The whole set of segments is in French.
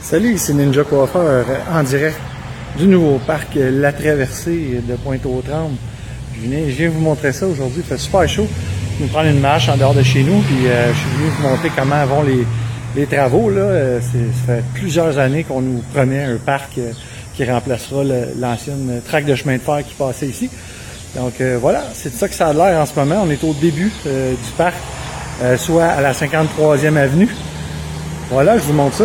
Salut, c'est Ninja Coiffeur en direct du nouveau parc La Traversée de Pointe-aux-Trembles. Je viens, je viens vous montrer ça aujourd'hui. Il fait super chaud. Je vais prendre une marche en dehors de chez nous. Puis euh, je suis venu vous montrer comment vont les, les travaux. Là. Euh, ça fait plusieurs années qu'on nous promet un parc euh, qui remplacera l'ancienne traque de chemin de fer qui passait ici. Donc euh, voilà, c'est de ça que ça a l'air en ce moment. On est au début euh, du parc, soit à la 53e avenue. Voilà, je vous montre ça.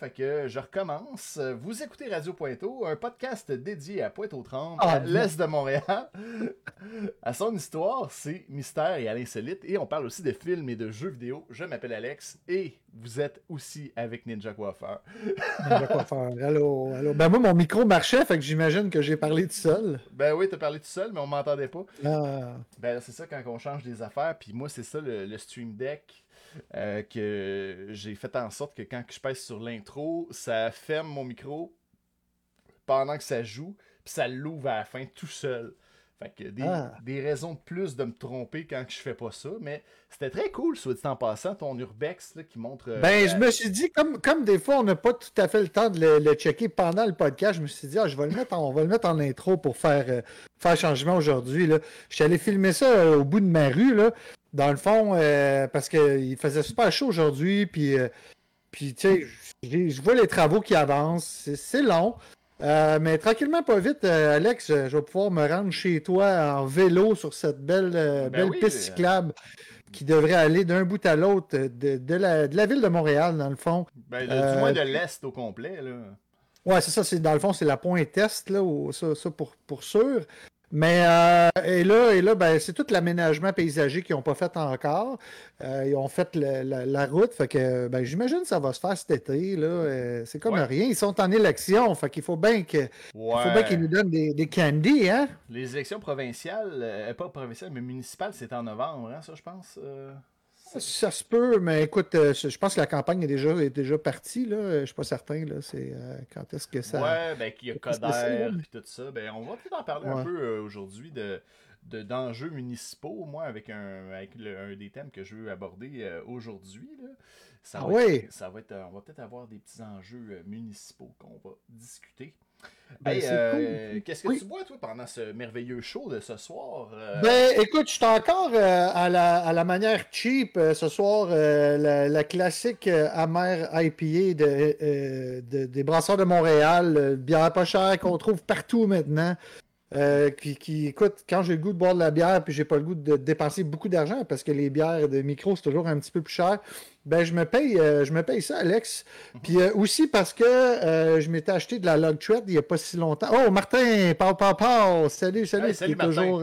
Fait que je recommence. Vous écoutez Radio Pointeau, un podcast dédié à Pointe-aux-Trembles, Ah, à l'est de Montréal. à son histoire, c'est mystère et à l'insolite, et on parle aussi de films et de jeux vidéo. Je m'appelle Alex et vous êtes aussi avec Ninja Coiffeur. Ninja Coiffeur. Allô, allô. Ben moi, mon micro marchait, fait que j'imagine que j'ai parlé tout seul. Ben oui, t'as parlé tout seul, mais on m'entendait pas. Ah, Ben, c'est ça quand on change des affaires. Puis moi, c'est ça le, le Stream Deck euh, que j'ai fait en sorte que quand je pèse sur l'intro, ça ferme mon micro pendant que ça joue, puis ça l'ouvre à la fin tout seul. Fait que des, Ah. des raisons de plus de me tromper quand je fais pas ça, mais c'était très cool, soit dit en passant, ton Urbex là, qui montre. euh, Ben, la- je me suis dit, comme, comme des fois, on n'a pas tout à fait le temps de le, le checker pendant le podcast, je me suis dit, ah, je vais le mettre en, on va le mettre en intro pour faire, euh, faire changement aujourd'hui. Je suis allé filmer ça euh, au bout de ma rue, là, dans le fond, parce qu'il faisait super chaud aujourd'hui, puis, puis tu sais, je vois les travaux qui avancent, c'est- long. Euh, mais tranquillement, pas vite, euh, Alex, je vais pouvoir me rendre chez toi en vélo sur cette belle, euh, Ben belle oui, piste cyclable qui devrait aller d'un bout à l'autre de, de la, de la ville de Montréal, dans le fond. ben, de- du moins de l'Est au complet. Là. Ouais, c'est ça, c'est dans le fond, c'est la pointe est, là, ça, ça pour, pour sûr. Mais euh, et là, et là ben, c'est tout l'aménagement paysager qu'ils n'ont pas fait encore. Euh, ils ont fait le- la, la route, fait que ben, j'imagine que ça va se faire cet été. Là. Euh, c'est comme Ouais. rien. Ils sont en élection, fait qu'il faut bien que, il faut bien qu'ils nous donnent des, des candies, hein? Les élections provinciales, pas provinciales, mais municipales, c'est en novembre, hein, ça, je pense. Ça se peut, mais écoute, euh, je pense que la campagne est déjà, est déjà partie. Là. Je suis pas certain. Là. C'est, euh, quand est-ce que ça. Ouais, ben qu'il y a Coder et tout ça. Ben, on va peut-être en parler un peu euh, aujourd'hui de, de- d'enjeux municipaux, moi, avec un, avec le- un des thèmes que je veux aborder euh, aujourd'hui. là. Ça Ah va ouais? être, ça va être, on va peut-être avoir des petits enjeux municipaux qu'on va discuter. Ben, Hey, c'est euh, cool. Qu'est-ce que Oui. tu bois, toi, pendant ce merveilleux show de ce soir? euh? Ben, écoute, je suis encore euh, à, la, à la manière cheap ce soir, la, la classique amère IPA de, de- des brasseurs de Montréal, bière pas chère qu'on trouve partout maintenant. Euh, qui, qui, écoute, quand j'ai le goût de boire de la bière puis j'ai pas le goût de dépenser beaucoup d'argent parce que les bières de micro c'est toujours un petit peu plus cher, ben je me paye, euh, je me paye ça, Alex. Puis euh, aussi parce que je m'étais acheté de la Log il y a pas si longtemps. Oh, Martin, pau, pau, pau, salut, salut, Hey, qui salut, est toujours,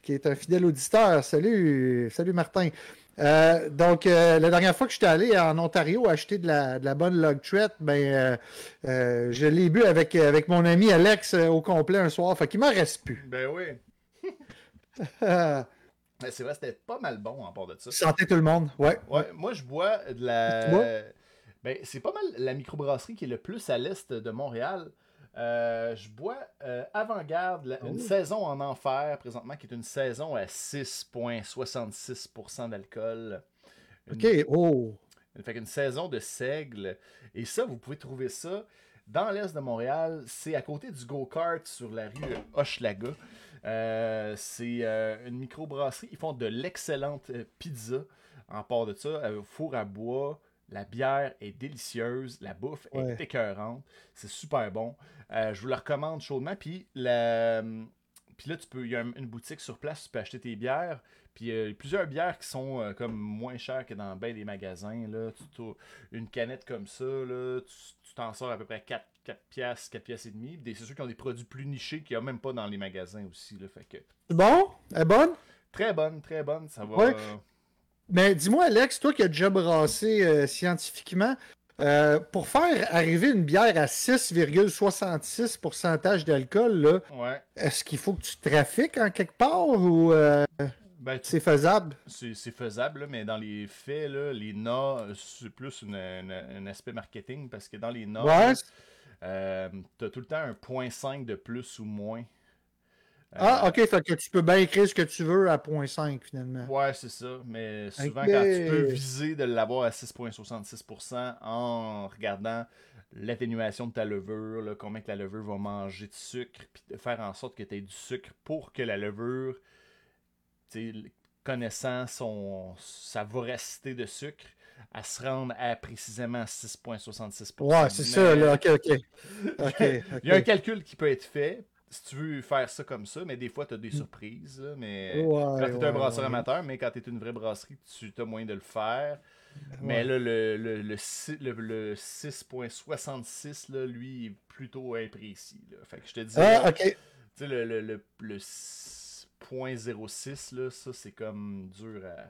qui est un fidèle auditeur. Salut, salut Martin. Euh, donc, euh, la dernière fois que j'étais allé en Ontario acheter de la, de la bonne log Tread, ben, euh, je l'ai bu avec, avec mon ami Alex au complet un soir. Fait qu'il m'en reste plus. Ben oui. Ben, c'est vrai, c'était pas mal bon en part de ça. santé tout le monde. Ouais. Ouais, moi je bois de la. Ben, c'est pas mal la microbrasserie qui est le plus à l'est de Montréal. Euh, je bois euh, Avant-Garde, une saison en enfer présentement, qui est une saison à 6,66% d'alcool. OK, oh! Fait qu'une saison de seigle. Et ça, vous pouvez trouver ça dans l'est de Montréal. C'est à côté du go-kart sur la rue Hochelaga. Euh, c'est euh, une microbrasserie. Ils font de l'excellente pizza en part de ça. euh, four à bois. La bière est délicieuse. La bouffe Ouais. est écœurante. C'est super bon. Euh, je vous la recommande chaudement. Puis la... Puis là, tu peux, il y a un- une boutique sur place, tu peux acheter tes bières. Puis euh, il y a plusieurs bières qui sont euh, comme moins chères que dans ben des magasins. Là. Tu, une canette comme ça, là, tu t'en sors à peu près 4, 4 piastres, 4 piastres et demi. C'est sûr qu'ils ont des produits plus nichés qu'il n'y a même pas dans les magasins aussi. Là, fait que, bon? Elle est bonne? très bonne, très bonne. Ça va. Ouais. Mais dis-moi, Alex, toi qui as déjà brassé euh, scientifiquement, euh, pour faire arriver une bière à 6,66 pourcentage d'alcool, là, ouais. est-ce qu'il faut que tu trafiques en quelque part ou euh, Ben, tu- c'est faisable? c'est faisable, là, mais dans les faits, là, les NA, c'est plus un aspect marketing parce que dans les NA, Ouais. euh, t'as tout le temps un 0.5 de plus ou moins. Ah, ok, fait que tu peux bien écrire ce que tu veux à 0.5 finalement. Ouais, c'est ça. Mais souvent, quand tu peux viser de l'avoir à 6,66% en regardant l'atténuation de ta levure, là, combien que la levure va manger de sucre, puis de faire en sorte que tu aies du sucre pour que la levure, connaissant son, sa voracité de sucre, à se rendre à précisément 6,66%. Ouais, c'est ça, là, ok, ok. Il y a un calcul qui peut être fait. Si tu veux faire ça comme ça, mais des fois, tu as des surprises. là, mais Ouais, quand tu es ouais, un brasseur ouais. amateur, mais quand tu es une vraie brasserie, tu as moyen de le faire. Mais là, le, le, le, si- le- le 6.66, là, lui, est plutôt imprécis. Là. Fait que je te dis, Ah, tu sais, le, le, le, le 6.06, là, ça, c'est comme dur à.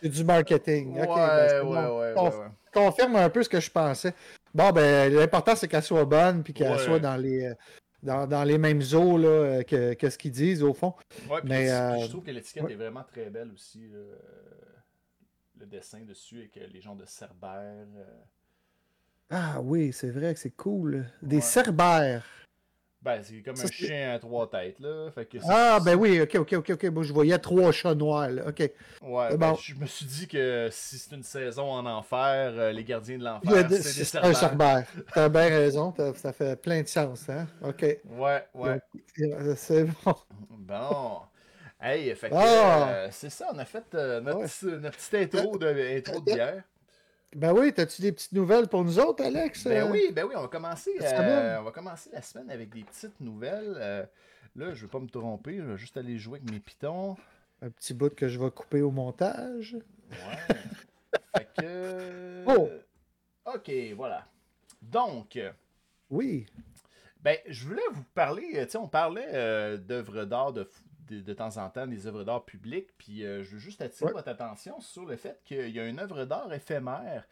C'est du marketing. Ouais, Ok, ben, bon. ouais, Conf-. Confirme un peu ce que je pensais. Bon, ben, l'important, c'est qu'elle soit bonne puis qu'elle soit dans les, euh, dans, dans les mêmes eaux là, que, que ce qu'ils disent, au fond. Ouais, Mais, euh, je trouve que l'étiquette ouais. est vraiment très belle aussi. Euh, Le dessin dessus avec euh, les gens de Cerbère. Ah oui, c'est vrai que c'est cool. Des cerbères. Ben, c'est comme Ça, un chien à trois têtes, là. Fait que Ah, ben oui, ok, ok, ok, ok. Moi, je voyais trois chats noirs, là. Ok. Ouais, ben, bon. je me suis dit que si c'est une saison en enfer, euh, les gardiens de l'enfer, c'est des C'est un Cerbères. cerbère. T'as bien raison, ça fait plein de sens, hein. Ok. Ouais, ouais. Euh, C'est bon. Bon. Hey, fait que Ah! euh, c'est ça, on a fait euh, notre, Ouais. notre petite intro de, intro de bière. Ben oui, t'as-tu des petites nouvelles pour nous autres, Alex? Ben Euh, oui, ben oui, on va commencer, euh, on va commencer la semaine avec des petites nouvelles. Euh, là, je vais pas me tromper, je vais juste aller jouer avec mes pitons. Un petit bout que je vais couper au montage. Ouais. fait que. Oh! Ok, voilà. Donc, Oui. ben, je voulais vous parler, tu sais, on parlait euh, d'œuvres d'art de, de, de temps en temps, des œuvres d'art publiques, puis euh, je veux juste attirer Ouais. votre attention sur le fait qu'il y a une œuvre d'art éphémère,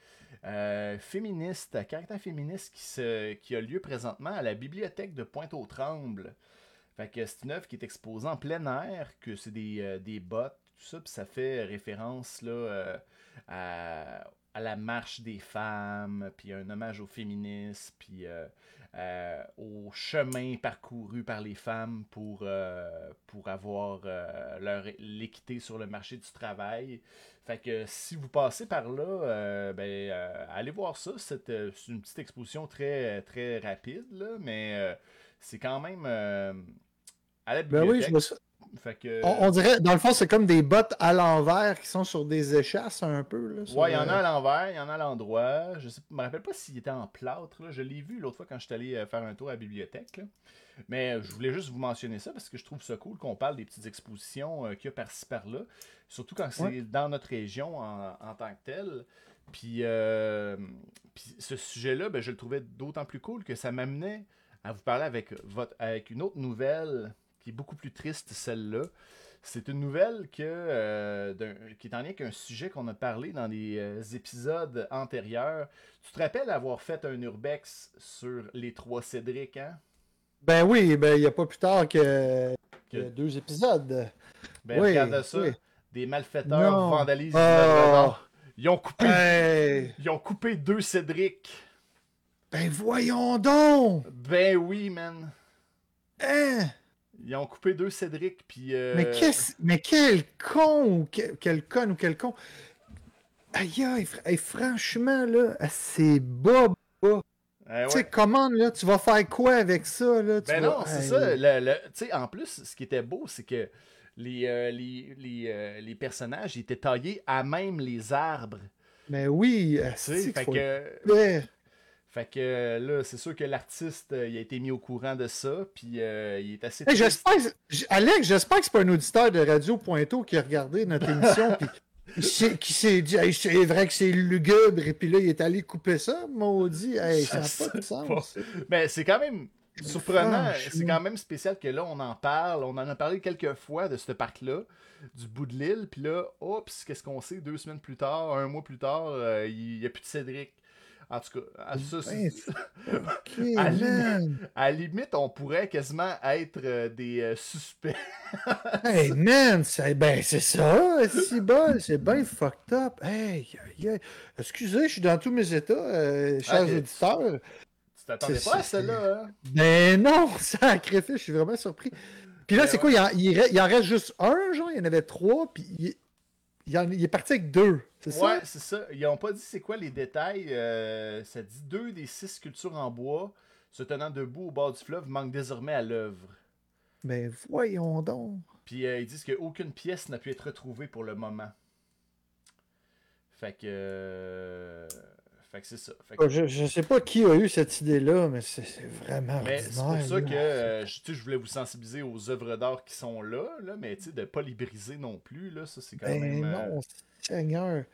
euh, féministe, à caractère féministe, qui, se, qui a lieu présentement à la bibliothèque de Pointe-aux-Trembles. Fait que c'est une œuvre qui est exposée en plein air, que c'est des, euh, des bottes, tout ça, puis ça fait référence là, à, à la marche des femmes, puis un hommage au féminisme, puis euh, euh, au chemin parcouru par les femmes pour, euh, pour avoir leur l'équité sur le marché du travail. Fait que si vous passez par là, ben, allez voir ça. C'est une petite exposition très, très rapide, là, mais c'est quand même à la Ben oui, je ça. Fait que, On, on dirait, dans le fond, c'est comme des bottes à l'envers qui sont sur des échasses un peu. Là, sur Ouais, il y en a à l'envers, il y en a à l'endroit. Je ne me rappelle pas s'il était en plâtre. là. Je l'ai vu l'autre fois quand je suis allé euh, faire un tour à la bibliothèque. là. Mais euh, je voulais juste vous mentionner ça parce que je trouve ça cool qu'on parle des petites expositions euh, qu'il y a par-ci par-là. Surtout quand c'est Ouais. dans notre région en, en tant que tel. Puis, euh, puis ce sujet-là, ben, je le trouvais d'autant plus cool que ça m'amenait à vous parler avec, votre, avec une autre nouvelle qui est beaucoup plus triste, celle-là. C'est une nouvelle que, euh, qui est en lien avec un sujet qu'on a parlé dans des euh, épisodes antérieurs. Tu te rappelles avoir fait un urbex sur les trois Cédric, hein? Ben oui, ben il n'y a pas plus tard que, deux épisodes. Ben, Oui, regarde ça. oui. Des malfaiteurs Non. vandalisent Oh. Ils ont coupé, Hey! ils ont coupé deux Cédric. Ben voyons donc! Ben oui, man. Hein? Ils ont coupé deux Cédric, puis... euh, Mais, qu'est-ce- mais quel con ou que- quel con ou quel con. aïe, aïe, franchement, là, c'est bas, bas. Eh Tu sais, commande, là, tu vas faire quoi avec ça, là? Tu Ben vas- non, c'est ça. le- le- tu sais, en plus, ce qui était beau, c'est que les, euh, les, les, euh, les personnages ils étaient taillés à même les arbres. Mais oui, Tu sais, c'est fait faut que. Fait que là, c'est sûr que l'artiste, euh, il a été mis au courant de ça, puis euh, il est assez. Hey, j'espère, Alex, j'espère que c'est pas un auditeur de Radio Pointeau qui a regardé notre émission puis qui s'est- dit Hey, c'est vrai que c'est lugubre et puis là il est allé couper ça, maudit. Hey, ça n'a pas de se sens. Mais c'est quand même surprenant. C'est quand même spécial que là, on en parle. On en a parlé quelques fois de ce parc-là, du bout de l'île. Puis là, oups, qu'est-ce qu'on sait? Deux semaines plus tard, un mois plus tard, euh, il n'y a plus de Cédric. En tout cas, à, ça, c'est- Ben, Ok, À à la limite, on pourrait quasiment être euh, des euh, suspects. Hey, man, c'est ben, c'est ça, c'est bon, c'est bien fucked up. Hey, excusez, je suis dans tous mes états, euh, chers tu- auditeurs. Tu t'attendais pas à celle-là, hein? Ben non, sacrifice, je suis vraiment surpris. Puis là, Ben c'est quoi, il en, il re- il en reste juste un, genre, il y en avait trois, puis il, il en- il est parti avec deux, c'est Ouais, ça? c'est ça. Ils ont pas dit c'est quoi les détails. euh, ça dit deux des six sculptures en bois se tenant debout au bord du fleuve manquent désormais à l'œuvre. Ben voyons donc. Puis euh, ils disent qu'aucune pièce n'a pu être retrouvée pour le moment. Fait que. Fait que c'est ça. Que- Je, je sais pas qui a eu cette idée-là, mais c'est c'est vraiment Mais c'est pour ça que euh, je, tu sais, je voulais vous sensibiliser aux œuvres d'art qui sont là, là mais de pas les briser non plus, là, ça c'est quand Ben même. euh, non, Seigneur.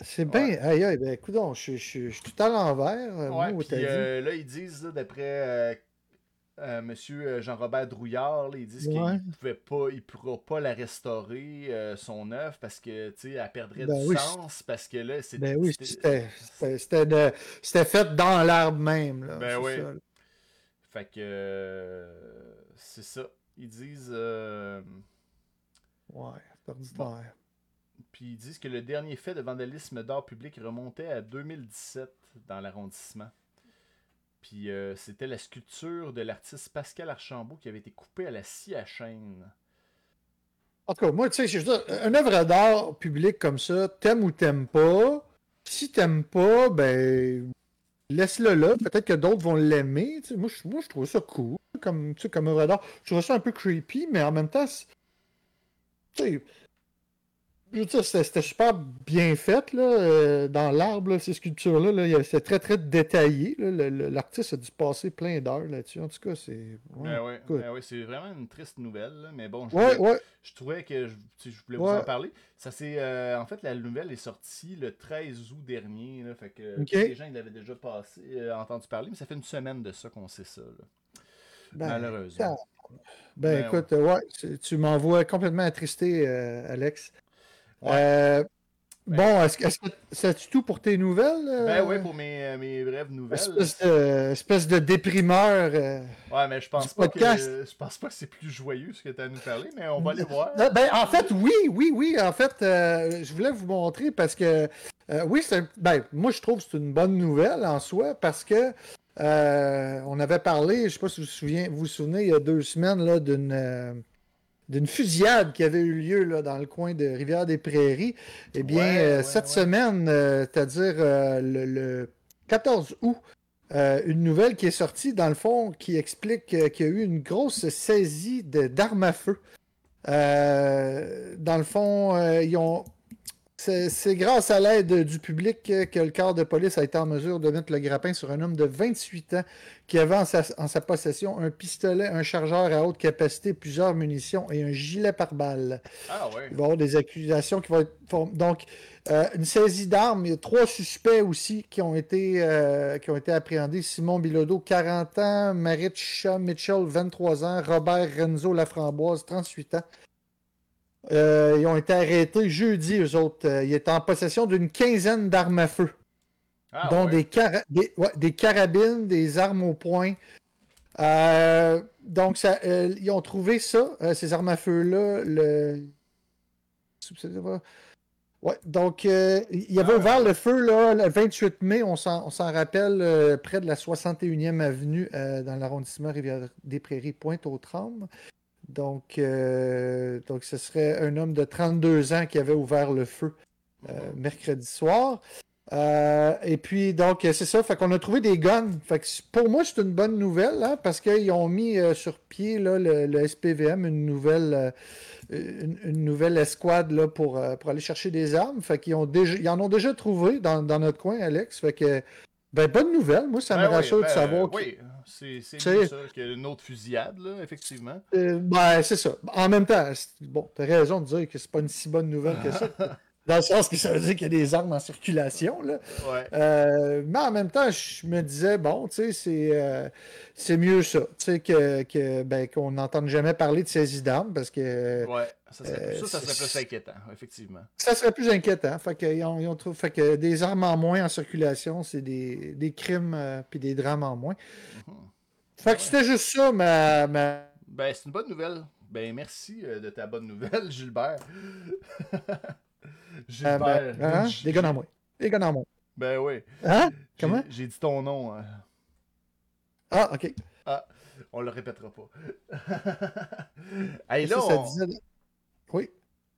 C'est bien. Aïe, aïe, ben écoute, je, je, je, je suis tout à l'envers. euh, Ouais, euh, là, ils disent, d'après euh, euh, Monsieur Jean-Robert Drouillard, là, ils disent Ouais. qu'il pouvait pas, il pourra pas la restaurer, euh, son œuvre, parce que, tu sais, elle perdrait Ben du oui, sens, parce que là, c'est... Ben oui, c'était- c'était c'était- c'était de- c'était fait dans l'arbre même. Là, Ben oui. ça, là. Fait que... euh, c'est ça. Ils disent... euh, Ouais. Puis ils disent que le dernier fait de vandalisme d'art public remontait à 2017 dans l'arrondissement. Puis euh, c'était la sculpture de l'artiste Pascal Archambault qui avait été coupée à la scie à chaîne. En tout cas, moi, tu sais, une œuvre d'art public comme ça, t'aimes ou t'aimes pas. Si t'aimes pas, ben, laisse-le là. Peut-être que d'autres vont l'aimer. Moi, je, trouve ça cool comme, comme œuvre d'art. Je trouve ça un peu creepy, mais en même temps, tu sais, je veux dire, c'était super bien fait là, euh, dans l'arbre, ces sculptures-là. Là, c'était très, très détaillé. L'artiste a dû passer plein d'heures là-dessus. En tout cas, c'est. ouais, Ben ouais, ben ouais, c'est vraiment une triste nouvelle, là, mais bon, je, voulais- trouvais que je, voulais vous en parler. Ça c'est euh, en fait la nouvelle est sortie le 13 août dernier, là, fait que les gens ils l'avaient déjà passé, euh, entendu parler, mais ça fait une semaine de ça qu'on sait ça, Ben, malheureusement. Ben, Ben, écoute, ouais, tu m'envoies complètement attristé, Alex. Ouais. Euh, Ben- bon, est-ce que c'est tout pour tes nouvelles? euh, Ben oui, pour mes, euh, mes brèves nouvelles. espèce, de, espèce de déprimeur. euh. Ouais, mais je pense pas podcast? que je pense pas que c'est plus joyeux ce que tu as à nous parler, mais on va aller voir. Euh, Ben, en fait, oui, oui, oui. En fait, euh, je voulais vous montrer parce que, oui, c'est ben, moi, je trouve que c'est une bonne nouvelle en soi parce que on avait parlé, je sais pas si vous vous souvenez, vous, vous souvenez, il y a deux semaines, là, d'une. D'une fusillade qui avait eu lieu là, dans le coin de Rivière-des-Prairies. Eh bien, Ouais, euh, ouais, cette ouais. semaine, euh, c'est-à-dire euh, le, le 14 août, une nouvelle qui est sortie, dans le fond, qui explique qu'il y a eu une grosse saisie d'armes à feu. Dans le fond, ils ont. C'est grâce à l'aide du public que le corps de police a été en mesure de mettre le grappin sur un homme de 28 ans qui avait en sa, en sa possession un pistolet, un chargeur à haute capacité, plusieurs munitions et un gilet pare-balles. Ah ouais. Il va y avoir des accusations qui vont être. Donc, euh, une saisie d'armes. Il y a trois suspects aussi qui ont été, euh, qui ont été appréhendés. Simon Bilodeau, 40 ans. Maritcha Mitchell, 23 ans. Robert Renzo Laframboise, 38 ans. Euh, ils ont été arrêtés jeudi, eux autres. Euh, ils étaient en possession d'une quinzaine d'armes à feu, Ah dont ouais. des, cara- des, ouais, des carabines, des armes au poing. Euh, donc, ça, ils ont trouvé ça, ces armes à feu-là, le... Ouais, donc, il avait Ah, ouvert le feu là, le 28 mai, on s'en rappelle, près de la 61e avenue dans l'arrondissement Rivière-des-Prairies, Pointe-aux-Trembles. Donc, euh, donc, ce serait un homme de 32 ans qui avait ouvert le feu mercredi soir. et puis, donc, c'est ça. Fait qu'on a trouvé des guns. Fait que pour moi, c'est une bonne nouvelle, hein, parce qu'ils ont mis sur pied là, le, SPVM une nouvelle, une, nouvelle escouade là, pour, pour aller chercher des armes. Fait qu'ils ont déjà, ils en ont déjà trouvé dans, dans notre coin, Alex. Fait que ben, bonne nouvelle. Moi, ça me ben rassure de ben, savoir. Oui, c'est mieux ça qu'une autre fusillade, là, effectivement. Euh, ben, c'est ça. En même temps, bon, t'as raison de dire que c'est pas une si bonne nouvelle que ça. Dans le sens que ça veut dire qu'il y a des armes en circulation. Là. Euh, mais en même temps, je me disais, bon, tu sais, c'est, euh, c'est mieux ça. Tu sais, que, que, ben, qu'on n'entende jamais parler de saisie d'armes parce que. Ouais, ça serait, ça, ça serait plus inquiétant, effectivement. Ça serait plus inquiétant. Fait que, ils ont, ils ont fait que des armes en moins en circulation, c'est des, des crimes euh, puis des drames en moins. Mm-hmm. Fait que c'était juste ça, ma. ma... Ben, c'est une bonne nouvelle. Ben, merci de ta bonne nouvelle, Gilbert. Gilbert. Ben, hein? Des gars en moins. Des gars en moins. Ben oui. Hein? Comment? J'ai dit ton nom. Hein. Ah, ok. Ah, on le répétera pas. hey, là, on... Oui.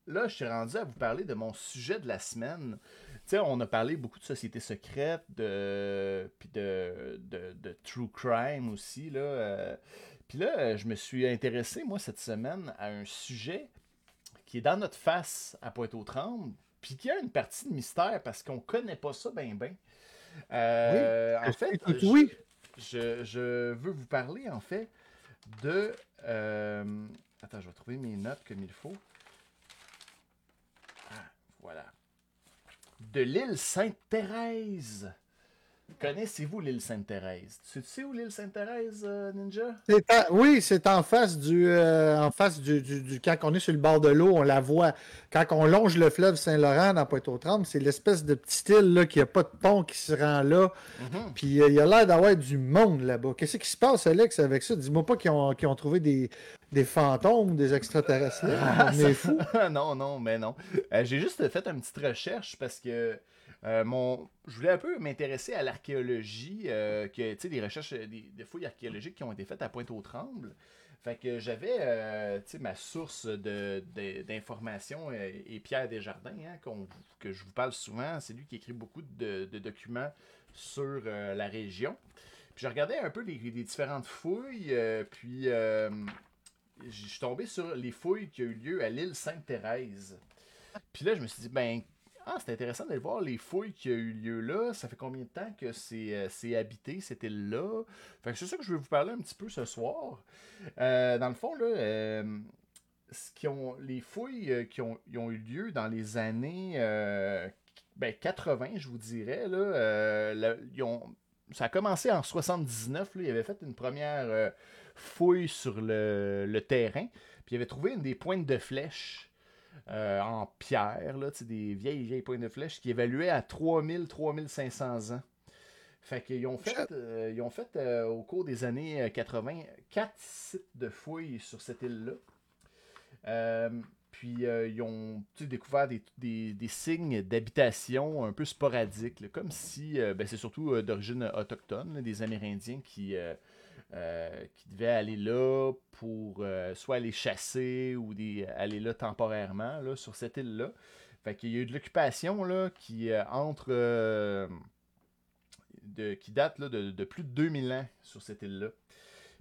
Là, je suis rendu à vous parler de mon sujet de la semaine. Tu sais, on a parlé beaucoup de sociétés secrètes, de... puis de... de, true crime aussi. Là. Euh. Puis là, je me suis intéressé, moi, cette semaine, à un sujet qui est dans notre face à Pointe-aux-Trembles, puis qui a une partie de mystère parce qu'on connaît pas ça bien, bien. Euh, en fait, oui. Je, je, veux vous parler, en fait, de. Euh, attends, je vais trouver mes notes comme il faut. Voilà. De l'île Sainte-Thérèse. Connaissez-vous l'île Sainte-Thérèse? Tu sais où l'île Sainte-Thérèse, euh, Ninja? oui, c'est en face du euh, en face du, du, Quand on est sur le bord de l'eau, on la voit. Quand on longe le fleuve Saint-Laurent dans Pointe-aux-Trembles, c'est l'espèce de petite île là, qui a pas de pont qui se rend là. Mm-hmm. Puis euh, il y a l'air d'avoir du monde là-bas. Qu'est-ce qui se passe, Alex, avec ça? Dis-moi pas qu'ils ont, ont, trouvé des, des fantômes, des extraterrestres là. on est fous. non, non, mais non. J'ai juste fait une petite recherche parce que euh, mon, je voulais un peu m'intéresser à l'archéologie, euh, que, des recherches, des, fouilles archéologiques qui ont été faites à Pointe-aux-Trembles. Fait que j'avais euh, ma source d'informations de, et Pierre Desjardins, hein, que je vous parle souvent. C'est lui qui écrit beaucoup de, documents sur la région. Puis je regardais un peu les, différentes fouilles, puis je suis tombé sur les fouilles qui ont eu lieu à l'île Sainte-Thérèse. Puis là, je me suis dit, ben, ah, c'est intéressant d'aller voir les fouilles qui ont eu lieu là. Ça fait combien de temps que c'est euh, habité, cette île-là? Fait que c'est ça que je vais vous parler un petit peu ce soir. Euh, dans le fond, là, euh, ce qui ont, les fouilles qui ont, eu lieu dans les années ben, 80, je vous dirais, là, ça a commencé en 79. Là, ils avaient fait une première fouille sur le, le terrain. Puis ils avaient trouvé une des pointes de flèches euh, en pierre, là, des vieilles, vieilles de flèche qui évaluaient à 3000-3500 ans. Fait qu'ils ont fait, euh, ils ont fait euh, au cours des années 80 quatre sites de fouilles sur cette île-là. puis ils ont découvert des, signes d'habitation un peu sporadiques, comme si, ben, c'est surtout d'origine autochtone, des Amérindiens qui, euh, qui devaient aller là pour euh, soit aller chasser ou des, aller là temporairement là, sur cette île-là. Fait qu'il y a eu de l'occupation là, qui euh, entre de, qui date là, de, plus de 2000 ans sur cette île-là.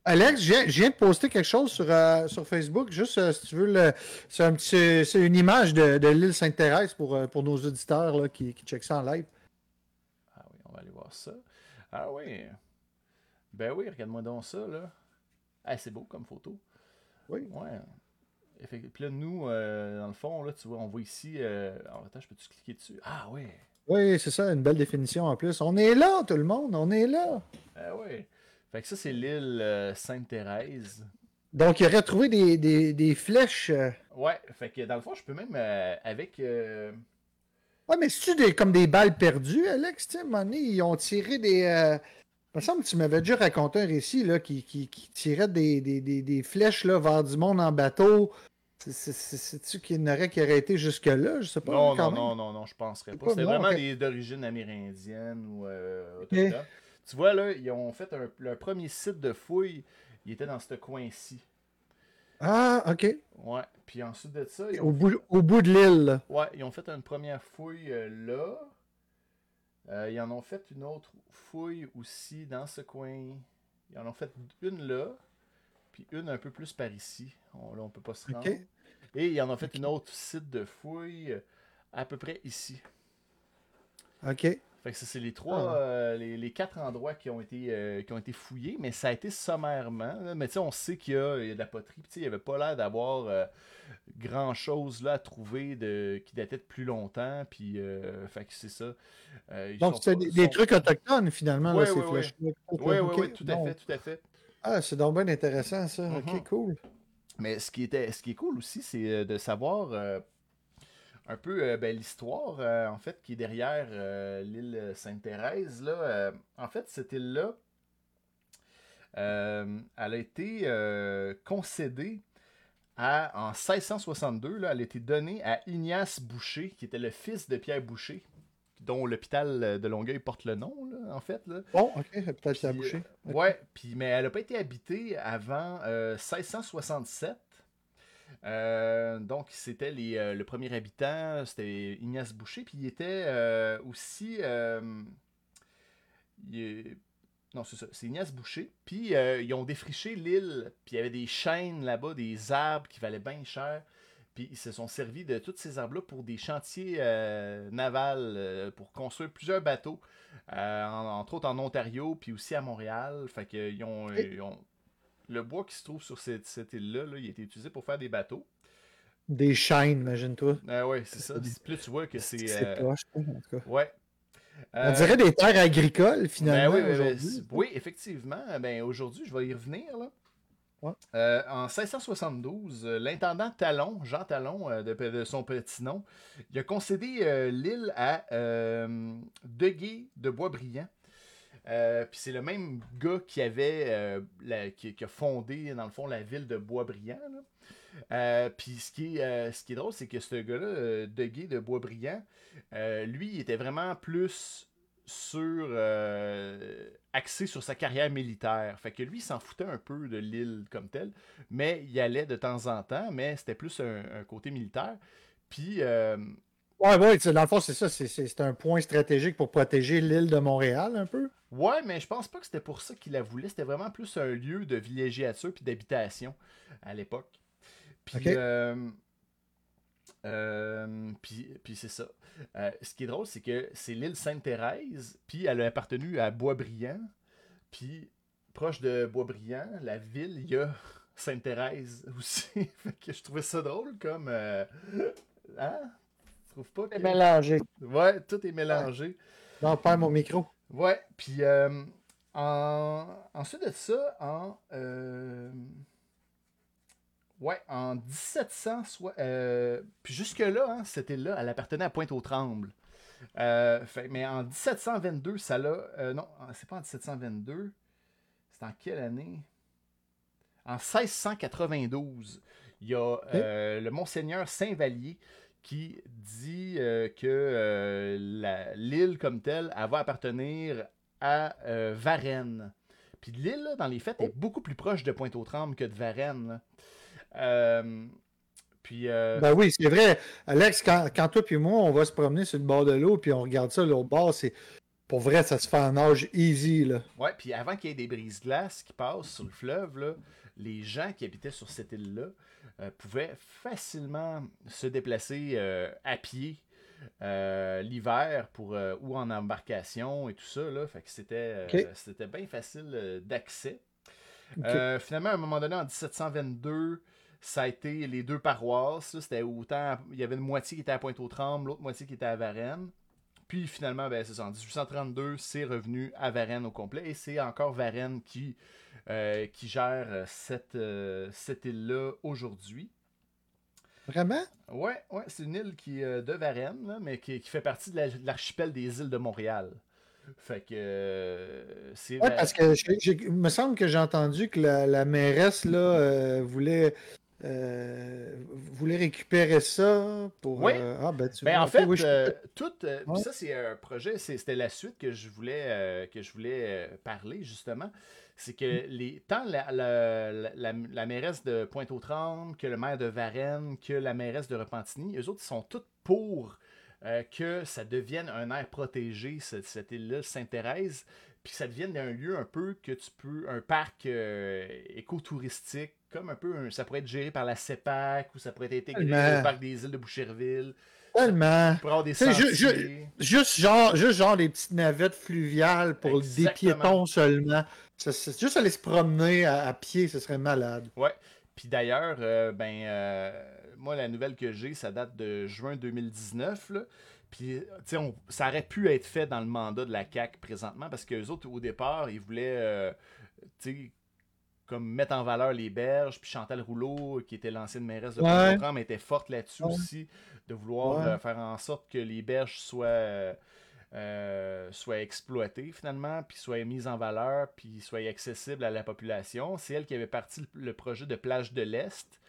Alex, je viens, de poster quelque chose sur, sur Facebook. Juste si tu veux, le, c'est, un petit, c'est une image de, de l'île Sainte-Thérèse pour, pour nos auditeurs là, qui, qui checkent ça en live. Ah oui, on va aller voir ça. Ah oui. Ben oui, regarde-moi donc ça, là. Ah, c'est beau comme photo. Oui. Ouais. Puis là, nous, euh, dans le fond, là, tu vois, on voit ici. Euh... Alors, attends, je peux-tu cliquer dessus? Ah, oui. Oui, c'est ça, une belle définition en plus. On est là, tout le monde, on est là. Ah, oui. Fait que ça, c'est l'île euh, Sainte-Thérèse. Donc, il aurait trouvé des, des, des flèches. Euh. Ouais, fait que dans le fond, je peux même, avec. Ouais, mais c'est-tu des, comme des balles perdues, Alex? Tu sais, ils ont tiré des. Il me semble que tu m'avais déjà raconté un récit là, qui, qui, tirait des, des, des, flèches là, vers du monde en bateau. C'est-tu qu'il n'aurait qui aurait été jusque-là? Je sais pas. Non, non, non, non, non, je penserais pas. C'est vraiment d'origine amérindienne ou euh. Tu vois, là, ils ont fait un, leur premier site de fouille, il était dans ce coin-ci. Ah, ok. Ouais. Puis ensuite de ça, ils Au bout, au bout de l'île. ouais, ils ont fait une première fouille euh, là. Euh, ils en ont fait une autre fouille aussi dans ce coin. Ils en ont fait une là, puis une un peu plus par ici. On, là, on peut pas se rendre. Et ils en ont fait une autre site de fouille euh, à peu près ici. Ok. Fait que ça, c'est les trois, Ah. euh, les, les quatre endroits qui ont été, euh, qui ont été fouillés, mais ça a été sommairement. là. Mais tu sais, on sait qu'il y, a il y a de la poterie. Puis il n'y avait pas l'air d'avoir euh, grand chose là à trouver de, qui datait de plus longtemps. Puis, fait que c'est ça. Donc, c'est des, trucs autochtones, finalement, Ouais, là, ces ouais, ouais. flèches-là. Oui, oui, oui, tout à fait, tout à fait. Ah, c'est donc bien intéressant, ça. Mhm. Ok, cool. Mais ce qui, était, ce qui est cool aussi, c'est de savoir un peu euh, ben, l'histoire, euh, en fait, qui est derrière euh, l'île Sainte-Thérèse. Là, en fait, cette île-là, euh, elle a été concédée à, en 1662. Là, elle a été donnée à Ignace Boucher, qui était le fils de Pierre Boucher, dont l'hôpital de Longueuil porte le nom, là, en fait. Là. Bon, ok, a Puis, bouché. euh, Ouais, puis mais elle n'a pas été habitée avant euh, 1667. Euh, donc, c'était les, euh, le premier habitant, c'était Ignace Boucher, puis il était euh, aussi. euh, il Non, c'est ça, c'est Ignace Boucher. Puis ils ont défriché l'île, puis il y avait des chênes là-bas, des arbres qui valaient bien cher. Puis ils se sont servis de tous ces arbres-là pour des chantiers navals, pour construire plusieurs bateaux, en- entre autres en Ontario, puis aussi à Montréal. Fait que ils ont, Ok. ils ont- Le bois qui se trouve sur cette, cette île-là, là, il a été utilisé pour faire des bateaux. Des chaînes, imagine-toi. Ah ouais, c'est ça. Plus tu vois que c'est. C'est euh, proche, quoi, en tout cas? Ouais. On dirait des terres agricoles, finalement, ben oui, oui, effectivement. Ben, aujourd'hui, je vais y revenir. Là. Ouais. Euh, en 1672, euh, l'intendant Talon, Jean Talon, de, de son petit nom, il a concédé euh, l'île à Deguay de Boisbriand. Euh, Puis c'est le même gars qui avait euh, a fondé, dans le fond, la ville de Boisbriand. Euh, Puis ce, qui est, euh, ce qui est drôle, c'est que ce gars-là, euh, Deguay de Boisbriand, lui, il était vraiment plus sur axé sur sa carrière militaire. Fait que lui, s'en foutait un peu de l'île comme telle, mais il allait de temps en temps, mais c'était plus un, un côté militaire. Puis, euh, Ouais, ouais, dans le fond, c'est ça. c'est- un point stratégique pour protéger l'île de Montréal, un peu. ouais, mais je pense pas que c'était pour ça qu'il la voulait. C'était vraiment plus un lieu de villégiature puis d'habitation à l'époque. Puis, euh, euh, puis, puis c'est ça. Euh, ce qui est drôle, c'est que c'est l'île Sainte-Thérèse, puis elle a appartenu à Boisbriand. Puis, proche de Boisbriand, la ville, il y a Sainte-Thérèse aussi. fait que je trouvais ça drôle comme. euh, hein? Trouves pas que. C'est mélangé. Ouais, tout est mélangé. Non, perds mon micro. Ouais, puis euh, en... ensuite de ça, en. euh, Ouais, en 1700, soit, euh, puis jusque-là, hein, cette île-là, elle appartenait à Pointe-aux-Trembles. Euh, fait- mais en 1722, ça l'a. euh, non, c'est pas en 1722. C'est en quelle année? En 1692, il y a le Monseigneur Saint-Vallier qui dit euh, que euh, l'île comme telle, elle va appartenir à euh, Varennes. Puis l'île, dans les faits, est beaucoup plus proche de Pointe-aux-Trembles que de Varennes. puis, euh, Ben oui, c'est vrai. Alex, quand, quand toi et moi, on va se promener sur le bord de l'eau, puis on regarde ça, l'autre bord, c'est. Pour vrai, ça se fait en nage easy, là. Ouais, puis avant qu'il y ait des brises-glaces qui passent sur le fleuve, là, les gens qui habitaient sur cette île-là pouvaient facilement se déplacer euh, à pied euh, l'hiver pour euh, ou en embarcation et tout ça. Là, fait que c'était euh, bien facile euh, d'accès. Euh, finalement, à un moment donné, en 1722, ça a été les deux paroisses. C'était autant. Il y avait une moitié qui était à Pointe-aux-Trembles, l'autre moitié qui était à Varennes. Puis finalement, ben, c'est ça, en 1832, c'est revenu à Varennes au complet. Et c'est encore Varennes qui, euh, qui gère euh, cette, euh, cette île-là aujourd'hui. Vraiment? Ouais, ouais, c'est une île qui est de Varennes, là, mais qui, qui fait partie de la- de l'archipel des îles de Montréal. Fait que euh, c'est. Ouais, parce que il me semble que j'ai entendu que la, la mairesse là, euh, voulait euh, voulez récupérer ça pour. Oui. ah, ben, tu Ben, vois, en fait, oui, je- tout, Ouais. ça, c'est un projet, c'était la suite que je voulais, que je voulais parler, justement. C'est que les, tant la, la, la, la- la mairesse de Pointe-aux-Trembles, que le maire de Varennes, que la mairesse de Repentigny, eux autres, ils sont tous pour euh, que ça devienne un air protégé, cette, cette île-là, Sainte-Thérèse, puis que ça devienne un lieu un peu que tu peux, un parc euh, écotouristique, comme un peu, un- ça pourrait être géré par la CEPAC, ou ça pourrait être intégré au parc des îles de Boucherville. Tellement. Juste genre, juste genre des petites navettes fluviales pour des piétons seulement. Juste aller se promener à, à pied, ce serait malade. Ouais. Puis d'ailleurs, euh, ben, euh, moi, la nouvelle que j'ai, ça date de juin 2019. Là. Puis, tu sais, on- ça aurait pu être fait dans le mandat de la CAC présentement parce qu'eux autres, au départ, ils voulaient, euh, comme mettre en valeur les berges. Puis Chantal Rouleau, qui était l'ancienne mairesse de Ouais. Pont-au-Tremble, était forte là-dessus Ouais. aussi, de vouloir Ouais. euh, faire en sorte que les berges soient. euh, euh, soient exploitées finalement, puis soient mises en valeur, puis soient accessibles à la population. C'est elle qui avait parti le, le projet de plage de l'Est,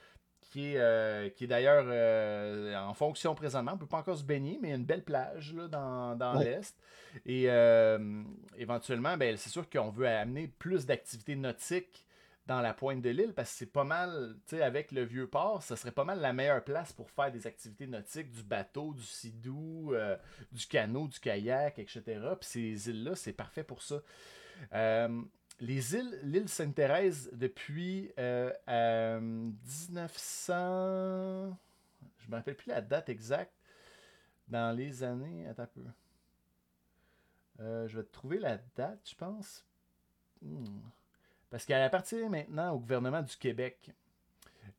qui est, euh, qui est d'ailleurs euh, en fonction présentement. On ne peut pas encore se baigner, mais il y a une belle plage là, dans, dans Ouais. l'Est. Et euh, éventuellement, ben, c'est sûr qu'on veut amener plus d'activités nautiques dans la pointe de l'île parce que c'est pas mal, tu sais, avec le vieux port, ça serait pas mal la meilleure place pour faire des activités nautiques, du bateau, du sidou, euh, du canot, du kayak, etc. Puis ces îles-là, c'est parfait pour ça. Euh, les îles, l'île Sainte-Thérèse, depuis euh, euh, 1900. Je me rappelle plus la date exacte. Dans les années. Attends un peu. Je vais te trouver la date, je pense. Hmm. Parce qu'elle appartient maintenant au gouvernement du Québec.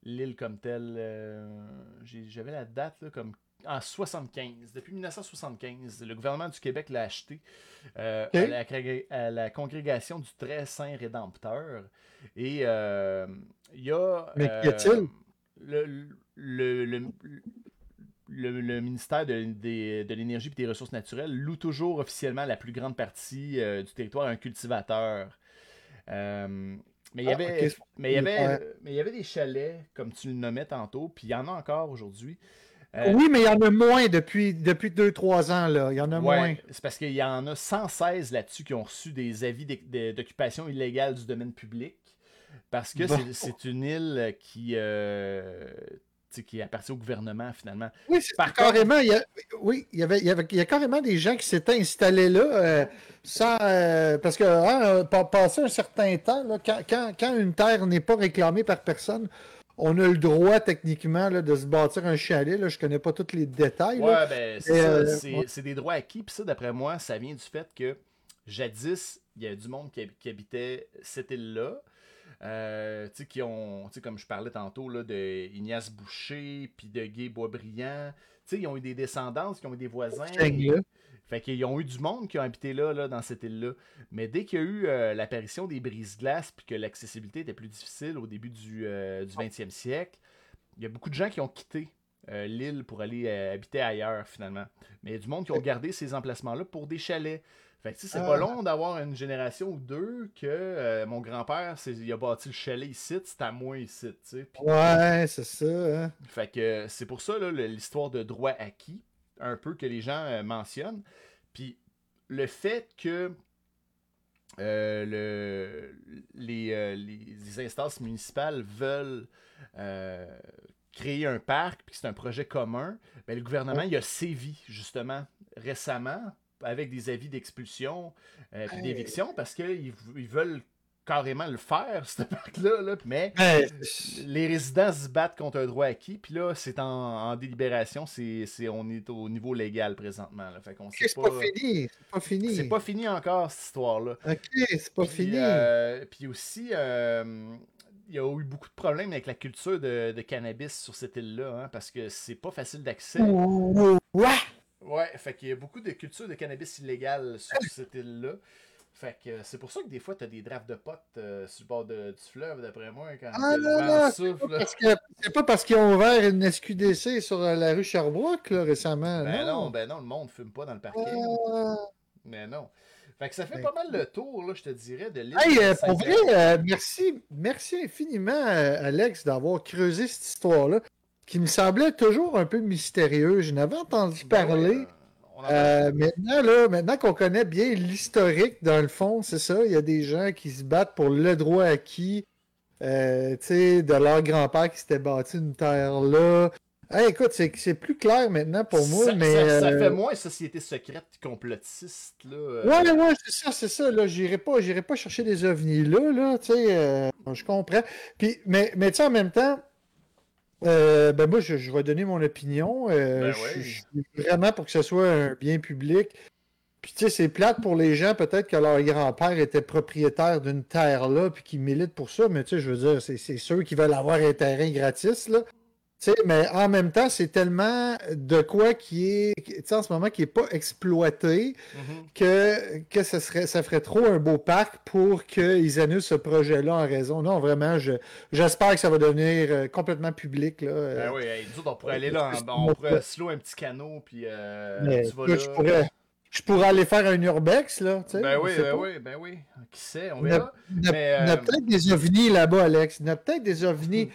L'île comme telle. euh, J'avais la date là, comme en 75. Depuis 1975, le gouvernement du Québec l'a acheté euh, à, la, cré- à la congrégation du Très Saint Rédempteur. Et euh, il y a. Mais qu'y a-t-il? le, le, le, le- le ministère de, l'Énergie et des Ressources naturelles loue toujours officiellement la plus grande partie euh, du territoire à un cultivateur. Euh, mais il y Ah, avait, mais il y avait, Ouais. mais il y avait des chalets, comme tu le nommais tantôt, puis il y en a encore aujourd'hui. Euh, Oui, mais il y en a moins depuis 2-3 ans, là. Il y en a Ouais, moins. c'est parce qu'il y en a 116 là-dessus qui ont reçu des avis d'occupation illégale du domaine public. Parce que Bon. c'est- une île qui, euh, qui appartient au gouvernement finalement. Oui, c'est Par carrément. il y a- oui, il y, avait, il, y avait, il y a carrément des gens qui s'étaient installés là euh, sans. euh, parce que, hein, pa- passé un certain temps, là, quand, quand- quand une terre n'est pas réclamée par personne, on a le droit techniquement là, de se bâtir un chalet. Là. Je connais pas tous les détails. Ouais, ben, c'est euh, c'est ouais. des droits acquis. Puis ça, d'après moi, ça vient du fait que jadis, il y a du monde qui habitait cette île-là. Euh, tu sais, qui ont, comme je parlais tantôt, là, de Ignace Boucher, puis de Guy Boisbriand. Tu sais, ils ont eu des descendances, qui ont eu des voisins. Fait qu'ils ont eu du monde qui ont habité là, là dans cette île-là. Mais dès qu'il y a eu euh, l'apparition des brises-glaces, puis que l'accessibilité était plus difficile au début du, euh, du 20e siècle, il y a beaucoup de gens qui ont quitté euh, l'île pour aller euh, habiter ailleurs, finalement. Mais il y a du monde qui ont gardé ces emplacements-là pour des chalets. Fait que c'est Ah. pas long d'avoir une génération ou deux que euh, mon grand-père, c'est- il a bâti le chalet ici, c'est à moi ici, tu sais. Ouais, c'est ça. hein. fait que c'est pour ça l'histoire de droit acquis, un peu que les gens euh, mentionnent. Puis le fait que euh, le, les, instances municipales veulent euh, créer un parc, puis c'est un projet commun, ben, le gouvernement il a sévi justement récemment avec des avis d'expulsion euh, puis Hey. d'éviction parce qu'ils ils veulent carrément le faire, ce parc-là. là. Mais les résidents se battent contre un droit acquis, puis là, c'est en, en délibération, c'est, c'est- on est au niveau légal présentement. Là, fait qu'on sait c'est pas fini. C'est pas fini. C'est pas fini encore, cette histoire-là. Ok, c'est pas Puis, fini. euh, puis aussi, euh, il y a eu beaucoup de problèmes avec la culture de, de cannabis sur cette île-là, hein, parce que c'est pas facile d'accès. Ouais. Ouais, fait qu'il y a beaucoup de culture de cannabis illégale sur cette île-là. Fait que c'est pour ça que des fois, t'as des drafts de potes euh, sur le bord de- du fleuve, d'après moi, quand Ah non, non, souffle. c'est pas parce qu'ils ont ouvert une SQDC sur euh, la rue Sherbrooke là, récemment. Ben non? non. ben non, le monde fume pas dans le parking. Ah, Mais non. Fait que ça fait pas mal le tour, là, je te dirais, de l'île. Hey, euh, pour vrai, euh, merci, merci infiniment, Alex, d'avoir creusé cette histoire-là, qui me semblait toujours un peu mystérieuse. Je n'avais entendu Ben oui, parler. euh, Euh, maintenant, là, maintenant qu'on connaît bien l'historique, dans le fond, c'est ça, il y a des gens qui se battent pour le droit acquis, euh, de leur grand-père qui s'était bâti une terre là. Hey, écoute, c'est plus clair maintenant pour moi, ça, mais... ça- ça euh, fait moins société secrète complotiste, là. Ouais, ouais, c'est ça, c'est ça. Là, j'irai pas, pas chercher des ovnis là, là, tu sais, je comprends. Puis, mais, mais tu sais, en même temps, euh, ben moi, je, je vais donner mon opinion. euh, Ben je, oui. je suis vraiment pour que ce soit un bien public. Puis, tu sais, c'est plate pour les gens, peut-être que leur grand-père était propriétaire d'une terre là, puis qu'ils militent pour ça, mais tu sais, je veux dire, c'est c'est ceux qui veulent avoir un terrain gratis, là. Mais en même temps, c'est tellement de quoi qui est, tu sais, en ce moment, qui est pas exploité mhm. que, que ça, serait, ça ferait trop un beau parc pour qu'ils annulent ce projet-là en raison. Non, vraiment, je, j'espère que ça va devenir euh, complètement public. Là. Ben Euh, oui, hey, nous autres, on pourrait aller là, on pourrait slow un petit canot, puis euh, mais tu vas là. je, pourrais, je pourrais aller faire un urbex, là. Ben oui, ben pas. oui, ben oui. Qui sait, on verra. il y a- a euh, peut-être des ovnis là-bas, Alex. Il y a peut-être des ovnis.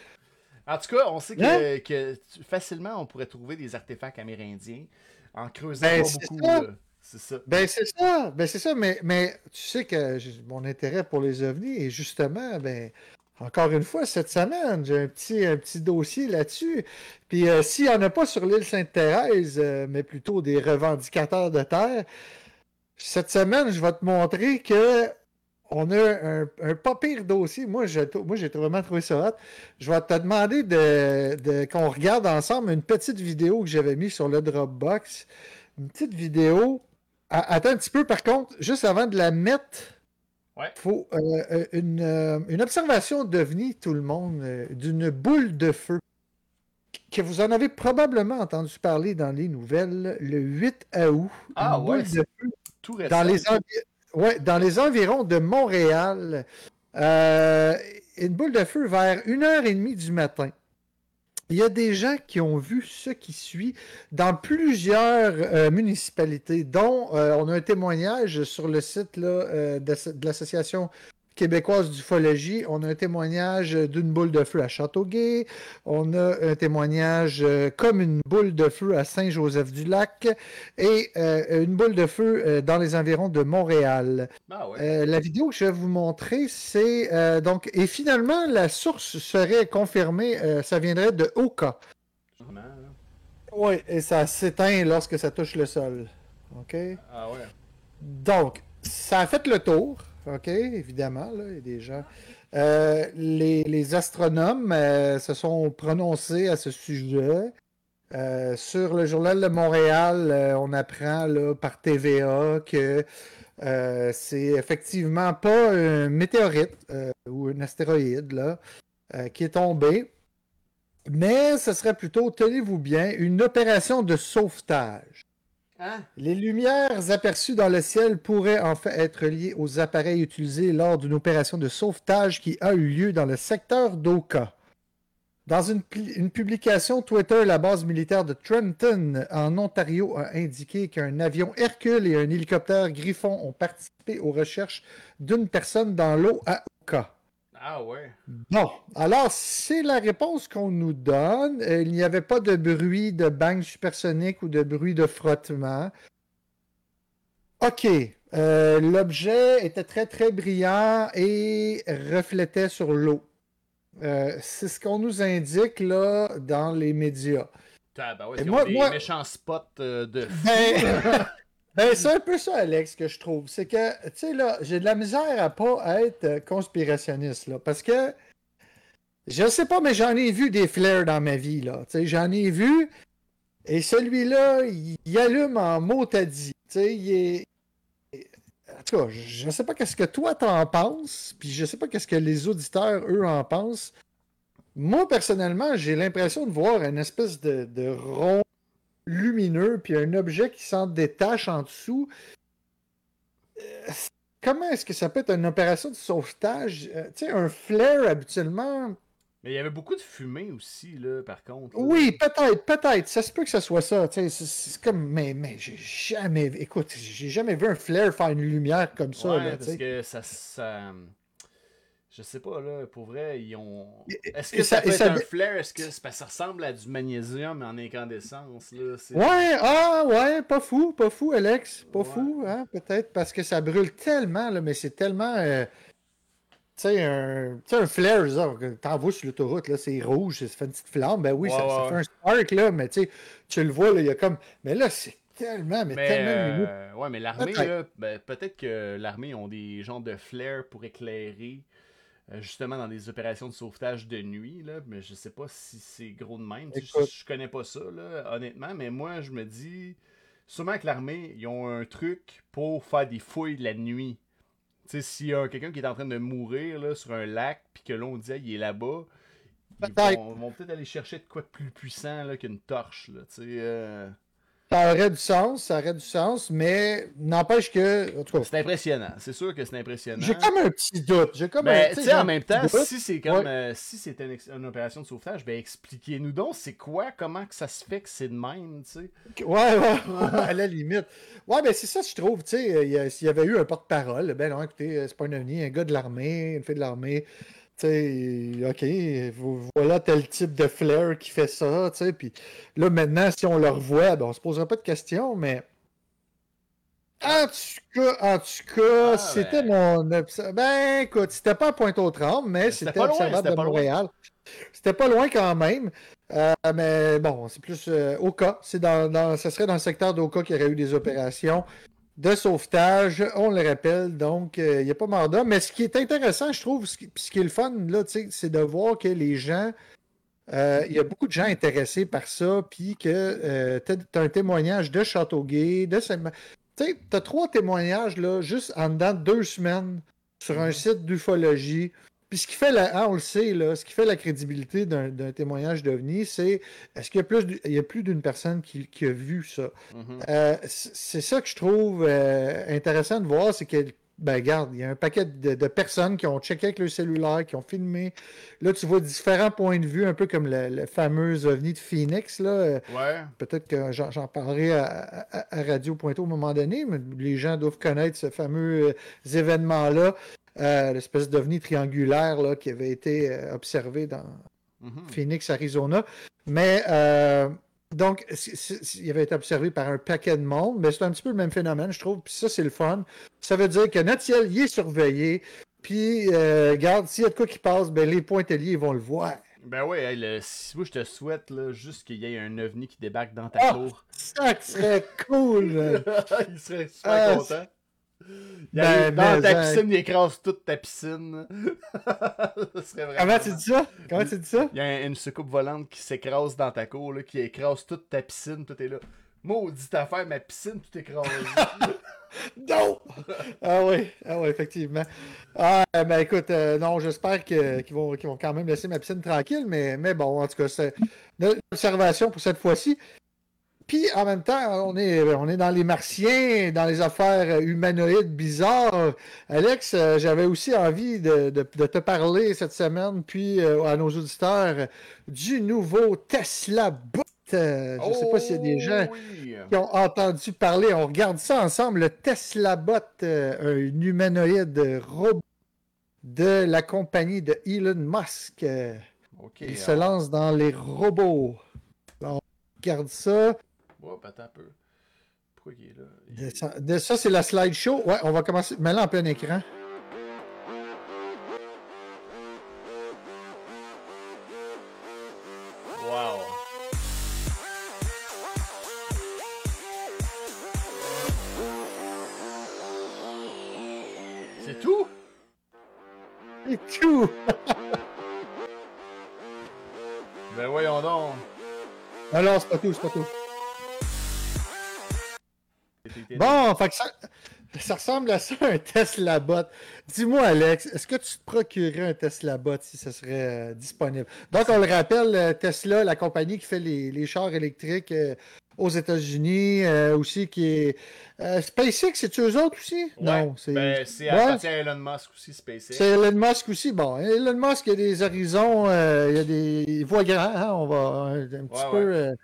En tout cas, on sait que, Hein? que facilement, on pourrait trouver des artefacts amérindiens en creusant Ben, pas c'est beaucoup. ça. C'est ça. Ben c'est ça, ben c'est ça, mais, mais tu sais que j'ai- mon intérêt pour les ovnis est justement, ben encore une fois, cette semaine, j'ai un petit, un petit dossier là-dessus. Puis euh, s'il n'y en a pas sur l'île Sainte-Thérèse, euh, mais plutôt des revendicateurs de terre, cette semaine, je vais te montrer que on a un, un pas pire dossier. Moi, je, moi, j'ai vraiment trouvé ça hot. Je vais te demander de, de- qu'on regarde ensemble une petite vidéo que j'avais mise sur le Dropbox. Une petite vidéo. Attends un petit peu, par contre, juste avant de la mettre, Ouais. faut euh, euh, une, euh, une observation d'OVNI, tout le monde, euh, d'une boule de feu que vous en avez probablement entendu parler dans les nouvelles le 8 août. Ah Une ouais, boule de feu Tout dans les, ouais, dans les environs de Montréal, euh, une boule de feu vers 1h30 du matin. Il y a des gens qui ont vu ce qui suit dans plusieurs euh, municipalités, dont euh, on a un témoignage sur le site de l'Association québécoise d'ufologie. On a un témoignage d'une boule de feu à Châteauguay. On a un témoignage euh, comme une boule de feu à Saint-Joseph-du-Lac et euh, une boule de feu euh, dans les environs de Montréal. Ah ouais. Euh, la vidéo que je vais vous montrer, c'est euh, donc et finalement la source serait confirmée, ça viendrait de Oka. Oui, et ça s'éteint lorsque ça touche le sol. OK? Ah ouais. Donc, ça a fait le tour, OK, évidemment, là, il y a des gens. Euh, les, astronomes euh, se sont prononcés à ce sujet. Euh, sur le journal de Montréal, on apprend par TVA que c'est effectivement pas un météorite ou un astéroïde là, qui est tombé, mais ce serait plutôt, tenez-vous bien, une opération de sauvetage. Hein? Les lumières aperçues dans le ciel pourraient en fait être liées aux appareils utilisés lors d'une opération de sauvetage qui a eu lieu dans le secteur d'Oka. Dans une, une publication Twitter, la base militaire de Trenton, en Ontario, a indiqué qu'un avion Hercule et un hélicoptère Griffon ont participé aux recherches d'une personne dans l'eau à Oka. Ah ouais. Bon, alors c'est la réponse qu'on nous donne. Euh, il n'y avait pas de bruit de bang supersonique ou de bruit de frottement. OK. euh, L'objet était très très brillant et reflétait sur l'eau. Euh, c'est ce qu'on nous indique là dans les médias. Ah, ben ouais, Et ils ont moi- des moi- méchants spots euh, de Ben, ben, c'est un peu ça, Alex, que je trouve. C'est que, tu sais, là, j'ai de la misère à pas être euh, conspirationniste, là, parce que, je sais pas, mais j'en ai vu des flares dans ma vie, là. Tu sais, j'en ai vu, et celui-là, il, allume en mot t'as dit. Tu sais, il est. En tout cas, je sais pas qu'est-ce que toi t'en penses, puis je sais pas qu'est-ce que les auditeurs, eux, en pensent. Moi, personnellement, j'ai l'impression de voir une espèce de, de rond lumineux, puis un objet qui s'en détache en dessous. Euh, comment est-ce que ça peut être une opération de sauvetage? Euh, tu sais, un flare, habituellement, Mais il y avait beaucoup de fumée aussi, là, par contre. là. Oui, peut-être, peut-être. Ça se peut que ce soit ça. C'est comme. Mais, mais j'ai jamais. Écoute, j'ai jamais vu un flare faire une lumière comme ça. Ouais, là, parce que ça, ça. Je sais pas, là, pour vrai, ils ont. Est-ce et que ça, ça- peut être ça- un flare Est-ce que ça ressemble à du magnésium en incandescence, là Ouais, ah ouais, pas fou, pas fou, Alex. Pas Ouais. fou, hein, peut-être, parce que ça brûle tellement, là, mais c'est tellement. euh, tu sais, un, tu sais, un flare, genre, que t'envoies sur l'autoroute, là, c'est rouge, ça fait une petite flamme. Ben oui, ça, ça fait un spark, là, mais tu sais, tu le vois, là, il y a comme. Mais là, c'est tellement, mais, Mais, tellement euh, ouais, mais l'armée, là, ben, peut-être que l'armée ont des genres de flares pour éclairer, justement dans des opérations de sauvetage de nuit, là, mais je sais pas si c'est gros de même. Tu sais, Écoute. Je, je connais pas ça, là, honnêtement, mais moi, je me dis, sûrement que l'armée, ils ont un truc pour faire des fouilles de la nuit. Tu sais, s'il y a quelqu'un qui est en train de mourir là, sur un lac, puis que là, on dit, Ah, il est là-bas, ils vont peut-être aller chercher de quoi de plus puissant là, qu'une torche, là, tu sais. euh. Ça aurait du sens, ça aurait du sens, mais n'empêche que. En tout cas, C'est impressionnant. C'est sûr que c'est impressionnant. j'ai comme un petit doute. J'ai comme Ben, en même temps, doute. si c'est comme Ouais. euh, si c'était une, opération de sauvetage, ben expliquez-nous donc c'est quoi, comment que ça se fait que c'est de même, tu sais? Ouais, ouais, à la limite. Ouais, ben c'est ça, je trouve. Tu sais, y s'il y avait eu un porte-parole, ben non, écoutez, euh, c'est pas un ovni, un gars de l'armée, une fille de l'armée. Tu sais, OK, vo- voilà tel type de flair qui fait ça, tu sais. Puis là, maintenant, si on le revoit, ben on se posera pas de questions, mais. En tout cas, en tout cas, Ah, c'était ben. mon. Ben, écoute, c'était pas à Pointe-aux-Trembles, mais c'était observable de. Montréal. C'était pas loin quand même. Euh, mais bon, c'est plus euh, Oka. C'est dans, dans, ça serait dans le secteur d'Oka qu'il y aurait eu des opérations de sauvetage. On le rappelle, donc euh, il n'y a pas d'homme. Mais ce qui est intéressant, je trouve, ce qui, ce qui est le fun, là, c'est de voir que les gens. euh, Il y a beaucoup de gens intéressés par ça, puis que tu as, un témoignage de Châteauguay, de Saint- Tu sais, tu as trois témoignages là, juste en dedans de deux semaines sur un Mhm. site d'ufologie. Puis ce qui fait la, ah, on le sait, là, ce qui fait la crédibilité d'un témoignage d'OVNI, c'est est-ce qu'il y a plus, d- il y a plus d'une personne qui, qui a vu ça? Mhm. Euh, c'est ça que je trouve euh, intéressant de voir, c'est que, ben, regarde, il y a un paquet de, de personnes qui ont checké avec leur cellulaire, qui ont filmé. Là, tu vois différents points de vue, un peu comme le, le fameux ovni de Phoenix, là. Euh, Ouais. Peut-être que j'en j'en parlerai à, à- à Radio Pointeau au moment donné, mais les gens doivent connaître ce fameux euh, événement-là, euh, l'espèce d'ovni triangulaire là, qui avait été euh, observé dans Mhm. Phoenix, Arizona. Mais euh, donc, il avait été observé par un paquet de monde, mais c'est un petit peu le même phénomène, je trouve. Puis ça, c'est le fun. Ça veut dire que notre ciel, il est surveillé. Puis, euh, regarde, s'il y a de quoi qui passe, ben, les pointeliers, vont le voir. Ben ouais, hey, le- moi je te souhaite là, juste qu'il y ait un ovni qui débarque dans ta Ah! cour. Ça serait cool! il serait super Ah, content. Il Ben, dans ta piscine, il écrase toute ta piscine. ça serait vraiment. Comment tu dis ça? Comment tu dis ça? Il y a un- une soucoupe volante qui s'écrase dans ta cour, là, qui écrase toute ta piscine, tout est là. Maudite affaire, ma piscine, tout écrase. Non! Ah oui, ah oui, effectivement. Ah, ben écoute, euh, non, j'espère qu'ils vont, vont quand même laisser ma piscine tranquille, mais, mais bon, en tout cas, c'est une observation pour cette fois-ci. Puis, en même temps, on est, on est dans les martiens, dans les affaires humanoïdes bizarres. Alex, euh, j'avais aussi envie de, de- de te parler cette semaine, puis euh, à nos auditeurs, du nouveau Tesla Bot. Euh, je ne sais pas s'il y a des gens Oh oui. qui ont entendu parler. On regarde ça ensemble. Le Tesla Bot, euh, un humanoïde robot de la compagnie de Elon Musk. Il se lance dans les robots. On regarde ça. Hop, attends un peu. Pourquoi il est là? Il- De ça, de ça, c'est la slideshow. Ouais, on va commencer. Mets-la en plein écran. Wow. C'est tout? Et tout! Ben voyons donc. Alors, c'est pas tout, c'est pas tout. Bon, fait que ça, ça ressemble à ça, un Tesla Bot. Dis-moi, Alex, est-ce que tu te procurerais un Tesla Bot si ce serait euh, disponible? Donc, on le rappelle, euh, Tesla, la compagnie qui fait les, les chars électriques, euh, aux États-Unis aussi qui est. Euh, SpaceX, c'est-tu eux autres aussi? non, c'est. Ben, c'est appartient à Elon Musk aussi, SpaceX. C'est Elon Musk aussi. Bon, Elon Musk, il y a des horizons, euh, il y a des. Il voit grand, hein, on va un, petit peu.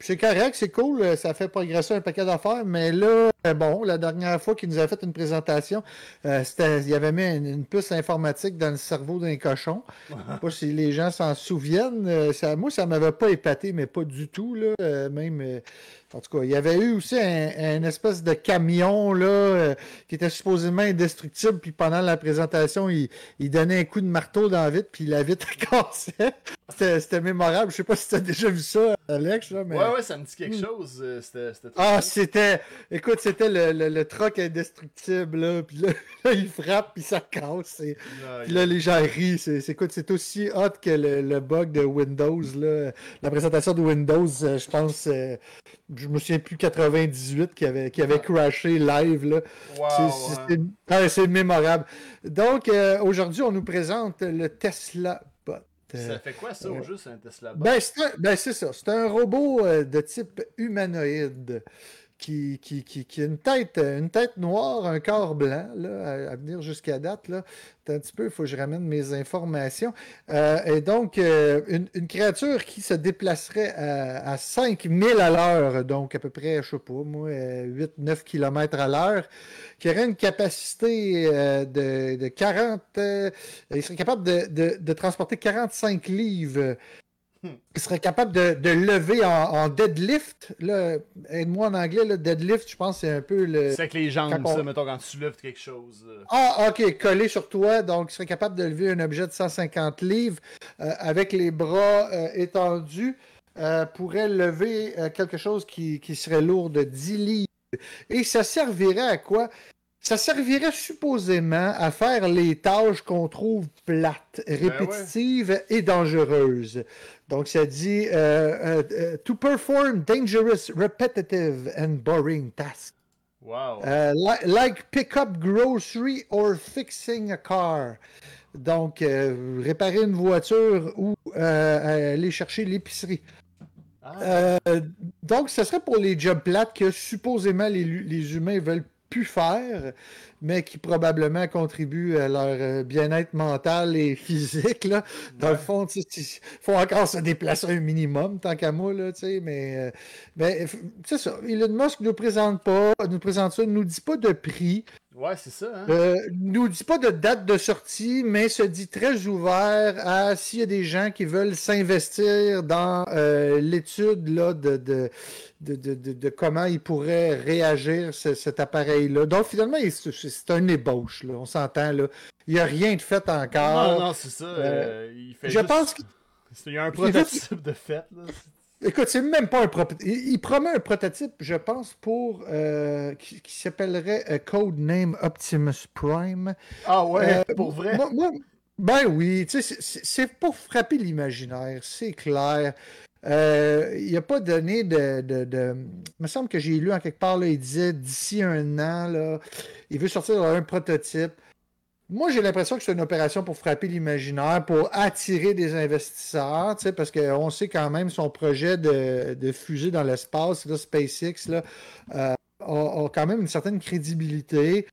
c'est correct, c'est cool, ça fait progresser un paquet d'affaires, mais là, bon, la dernière fois qu'il nous a fait une présentation, il avait mis une, puce informatique dans le cerveau d'un cochon. Je sais pas si les gens s'en souviennent. Ça, moi, ça m'avait pas épaté, mais pas du tout, là. même en tout cas, il y avait eu aussi un, espèce de camion là, euh, qui était supposément indestructible, puis pendant la présentation, il, donnait un coup de marteau dans la vitre, puis la vitre cassait. C'était mémorable. Je sais pas si tu as déjà vu ça, Alex. Là, mais... Ouais, ouais, ça me dit quelque hmm. chose. Euh, c'était ah, c'était. Écoute, c'était le, le, le, troc indestructible, là, puis là, il frappe, puis ça casse. Et... puis là, les gens rient. C'est, écoute, c'est aussi hot que le, bug de Windows, là. La présentation de Windows, euh, je pense je me souviens plus 98 qui avait, qui avait crashé live. Là. c'est, mémorable. Donc, euh, aujourd'hui, on nous présente le Tesla Bot. Ça fait quoi ça au juste un Tesla Bot? Ben, c'est, ben, ça. C'est un robot euh, de type humanoïde qui, qui, qui, a une tête, une tête noire, un corps blanc, là, à, venir jusqu'à date. Là. Un petit peu, il faut que je ramène mes informations. Euh, et donc, euh, une, créature qui se déplacerait à, à 5000 à l'heure, donc à peu près, je sais pas, moi, 8-9 km à l'heure, qui aurait une capacité euh, de, de, 40... il serait capable de, de, de transporter 45 livres il serait capable de, lever en, deadlift. aide-moi en anglais, le deadlift, je pense c'est un peu le. C'est avec les jambes, ça, mettons, quand tu lèves quelque chose. Euh. Ah, ok, collé sur toi. Donc, il serait capable de lever un objet de 150 livres euh, avec les bras euh, étendus. pourrait lever quelque chose qui, qui, serait lourd de 10 livres. Et ça servirait à quoi? Ça servirait supposément à faire les tâches qu'on trouve plates, ben répétitives et dangereuses. Donc, ça dit euh, euh, euh, To perform dangerous, repetitive and boring tasks. Wow. like pick up grocery or fixing a car. Donc, réparer une voiture ou aller chercher l'épicerie. Ah. donc, ce serait pour les jobs plates que supposément les, les humains veulent pu faire, mais qui probablement contribuent à leur euh, bien-être mental et physique. Là. Dans le fond, il faut encore se déplacer un minimum, tant qu'à moi, là, mais, euh, mais c'est ça. Elon Musk ne nous présente pas, nous présente ça, ne nous dit pas de prix. Ouais, c'est ça. Hein? Euh, nous dit pas de date de sortie, mais se dit très ouvert à s'il y a des gens qui veulent s'investir dans euh, l'étude là, de, de, de, de, comment il pourrait réagir cet appareil-là. Donc finalement, c'est un ébauche, là, on s'entend. là. Il n'y a rien de fait encore. Non, non, c'est ça. Euh, il fait je pense qu'il y a un prototype de fait. Là. Écoute, c'est même pas un prototype. Il, promet un prototype, je pense, pour euh, qui, s'appellerait euh, Codename Optimus Prime. Ah ouais, euh, pour vrai? ben oui, c'est pour frapper l'imaginaire, c'est clair. il n'a pas donné de, de, Il me semble que j'ai lu en quelque part, là, il disait d'ici un an, là, il veut sortir un prototype. Moi, j'ai l'impression que c'est une opération pour frapper l'imaginaire, pour attirer des investisseurs, parce qu'on sait quand même son projet de, fusée dans l'espace, SpaceX, là, euh, a, quand même une certaine crédibilité.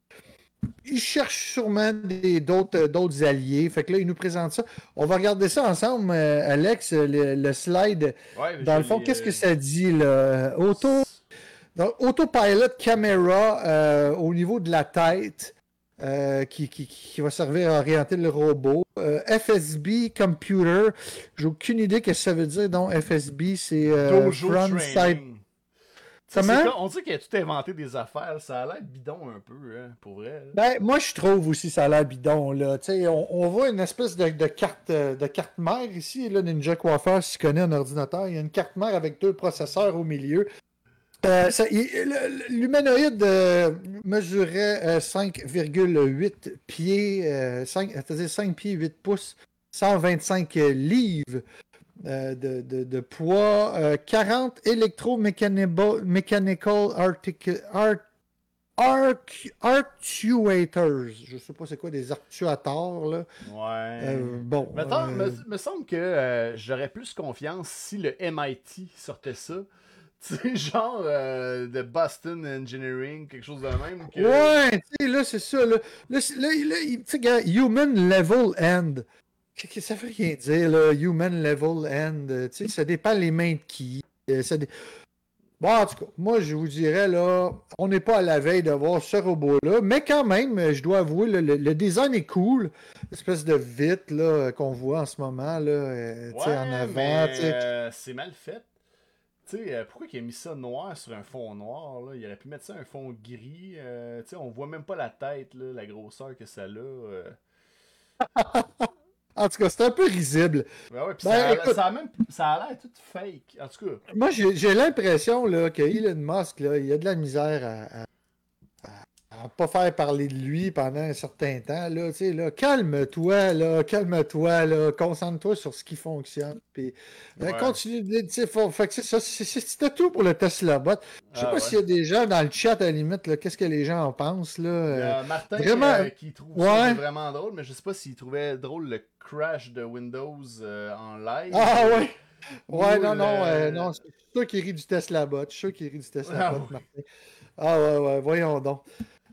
Il cherche sûrement d'autres alliés. Fait que là, il nous présente ça. On va regarder ça ensemble, euh, Alex, le, slide. dans le fond, qu'est-ce que ça dit là? Auto, autopilot caméra au niveau de la tête. Euh, qui, va servir à orienter le robot. Euh, FSB Computer, j'ai aucune idée ce que ça veut dire. Donc, FSB, c'est euh, Front Side. on dit qu'il a tout inventé des affaires. Ça a l'air bidon un peu, hein, pour vrai. Ben, moi, je trouve aussi ça a l'air bidon. Là. On, on voit une espèce de, carte, de carte mère ici. Là, Ninja Coiffeur, si tu connais un ordinateur, il y a une carte mère avec deux processeurs au milieu. Euh, l'humanoïde euh, mesurait 5,8 euh, pieds, 5, c'est-à-dire 5 pieds 8 pouces, 125 livres de, poids, 40 électromechanical artic, actuators. Je sais pas c'est quoi des actuateurs là. Ouais. bon. me, me, semble que j'aurais plus confiance si le MIT sortait ça C'est genre euh, de Boston Engineering, quelque chose de même. Que... Ouais, tu sais, là, c'est ça. Là, là, là, là tu sais, Human Level End. Ça veut rien dire, là, Human Level End. Tu sais, ça dépend les mains de qui. Euh, ça dé... Bon, en tout cas, moi, je vous dirais, là, on n'est pas à la veille de voir ce robot-là, mais quand même, je dois avouer, le, le, design est cool. L'espèce de vite, là, qu'on voit en ce moment, là, euh, ouais, en avant. Euh, c'est mal fait. Tu sais, euh, pourquoi il a mis ça noir sur un fond noir, là? Il aurait pu mettre ça un fond gris. tu sais, on voit même pas la tête, là, la grosseur que ça a. En tout cas, c'est un peu risible. Ben ouais, ben, ça, écoute, ça, a même, ça a l'air tout fake. En tout cas. Moi, j'ai l'impression que Elon Musk, là, il a de la misère à, pas faire parler de lui pendant un certain temps. Là, là, calme-toi, là, calme-toi, là, concentre-toi sur ce qui fonctionne. Puis, euh, continue de C'était tout pour le Tesla Bot. Je sais ah, pas s'il y a des gens dans le chat à la limite, qu'est-ce que les gens en pensent. Là, euh, Martin vraiment... Euh, qui trouve ça vraiment drôle, mais je sais pas s'il trouvait drôle le crash de Windows en live. Ah ouais! Ouais, non, non, non, c'est sûr qui rit du Tesla Bot. Je suis sûr qu'il rit du Tesla ah, Bot, Martin. Ah ouais, ouais, voyons donc.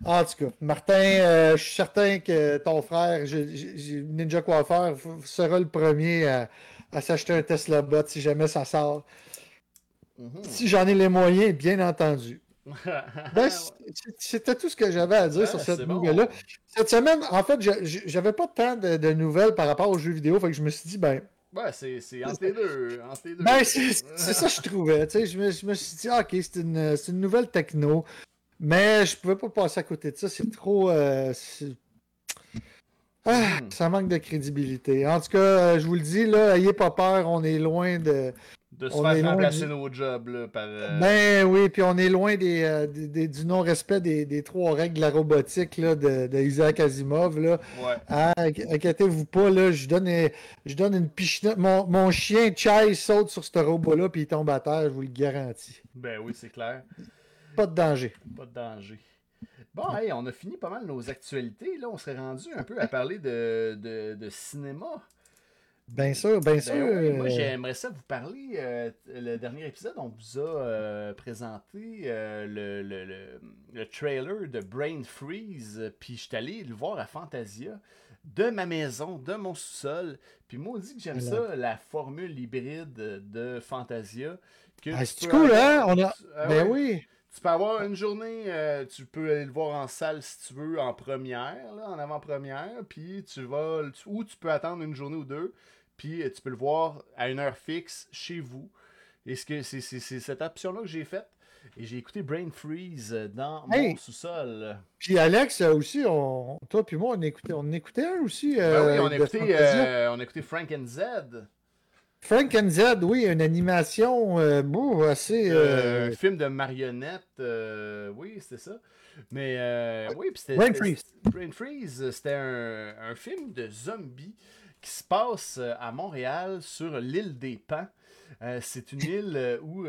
En tout cas, Martin, euh, je suis certain que ton frère, Ninja Coiffeur, sera le premier à, s'acheter un Tesla Bot si jamais ça sort. Mhm. Si j'en ai les moyens, bien entendu. Ben, c'était tout ce que j'avais à dire sur cette nouvelle-là. Cette semaine, en fait, j'avais pas tant de, de, nouvelles par rapport aux jeux vidéo, fait que je me suis dit, ben. Ouais, c'est entre les deux. Ben, c'est ça que je trouvais. Je me, je me suis dit, ah, ok, c'est une, une nouvelle techno. Mais je pouvais pas passer à côté de ça. C'est trop. Euh, ah, hmm. Ça manque de crédibilité. En tout cas, euh, je vous le dis, là, ayez pas peur, on est loin de. De se faire remplacer nos jobs là, par. Euh, ben oui, puis on est loin des, du non-respect des, trois règles de la robotique là, de, de Isaac Asimov. Là. Ouais. Ah, inquiétez-vous pas, là, je donne, je donne une pichenette. Mon, mon chien Chai saute sur ce robot-là, puis il tombe à terre, je vous le garantis. Ben oui, c'est clair. Pas de danger. Pas de danger. Bon, hey, on a fini pas mal nos actualités. Là, on serait rendu un peu à parler de, de, cinéma. Bien sûr, bien ben sûr. moi, j'aimerais ça vous parler. Euh, le dernier épisode, on vous a euh, présenté euh, le, le, le, trailer de Brain Freeze. Puis je suis allé le voir à Fantasia, de ma maison, de mon sous-sol. Puis moi, on dit que j'aime ça, la formule hybride de Fantasia. Ah, c'est cool, hein? On a... Ah ben oui. Tu peux avoir une journée, euh, tu peux aller le voir en salle si tu veux, en première, en avant-première, puis tu vas, ou tu peux attendre une journée ou deux, puis euh, tu peux le voir à une heure fixe chez vous. Et c'est cette option-là que j'ai faite. Et j'ai écouté Brain Freeze dans mon sous-sol. Puis Alex aussi, on, toi puis moi, on écoutait, on écoutait un aussi. Ben oui, on écoutait, on écoutait Frank and Z. Frank and Z, oui, une animation euh, assez. Euh, un film de marionnettes, euh, oui, c'était ça. Mais oui, puis c'était. Brain Freeze. Brain Freeze, c'était un, film de zombies qui se passe à Montréal sur l'île des Pins. c'est une île où,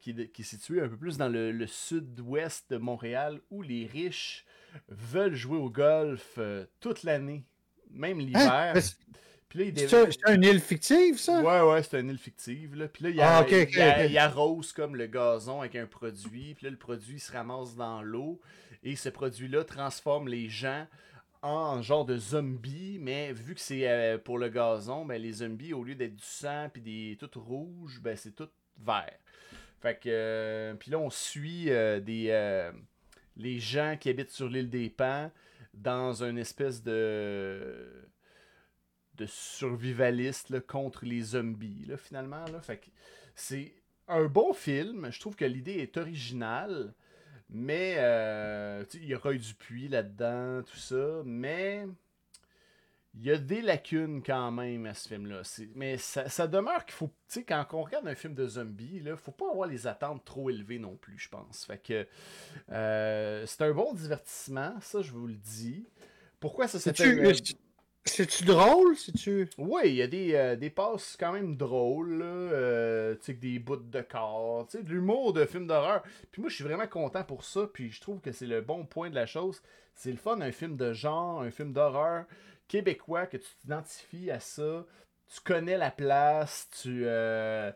qui, qui, est située un peu plus dans le, sud-ouest de Montréal où les riches veulent jouer au golf toute l'année, même hein? C'est une île fictive, ça? Ouais, ouais, c'est une île fictive. Là. Puis là, il y, a, ah, il, arrose comme le gazon avec un produit. Puis là, le produit se ramasse dans l'eau. Et ce produit-là transforme les gens en genre de zombies. Mais vu que c'est euh, pour le gazon, ben, les zombies, au lieu d'être du sang puis des tout rouge, ben, c'est tout vert. Fait que. Euh, puis là, on suit euh, des. les gens qui habitent sur l'île des Pins dans une espèce de de survivaliste contre les zombies, là, finalement. Là. Fait c'est un bon film. Je trouve que l'idée est originale. Mais euh, il y aura eu du puits là-dedans, tout ça. Mais il y a des lacunes quand même à ce film-là. Mais ça, demeure qu'il faut, tu sais, quand on regarde un film de zombies, il faut pas avoir les attentes trop élevées non plus, je pense. Fait que euh, c'est un bon divertissement, ça je vous le dis. Pourquoi ça s'est c'est-tu drôle? tu Oui, il y a des, euh, des passes quand même drôles, là, euh, tu sais, des bouts de corps, tu sais, de l'humour de film d'horreur. Puis moi, je suis vraiment content pour ça, puis je trouve que c'est le bon point de la chose. C'est le fun, un film de genre, un film d'horreur québécois, que tu t'identifies à ça, tu connais la place, tu, euh,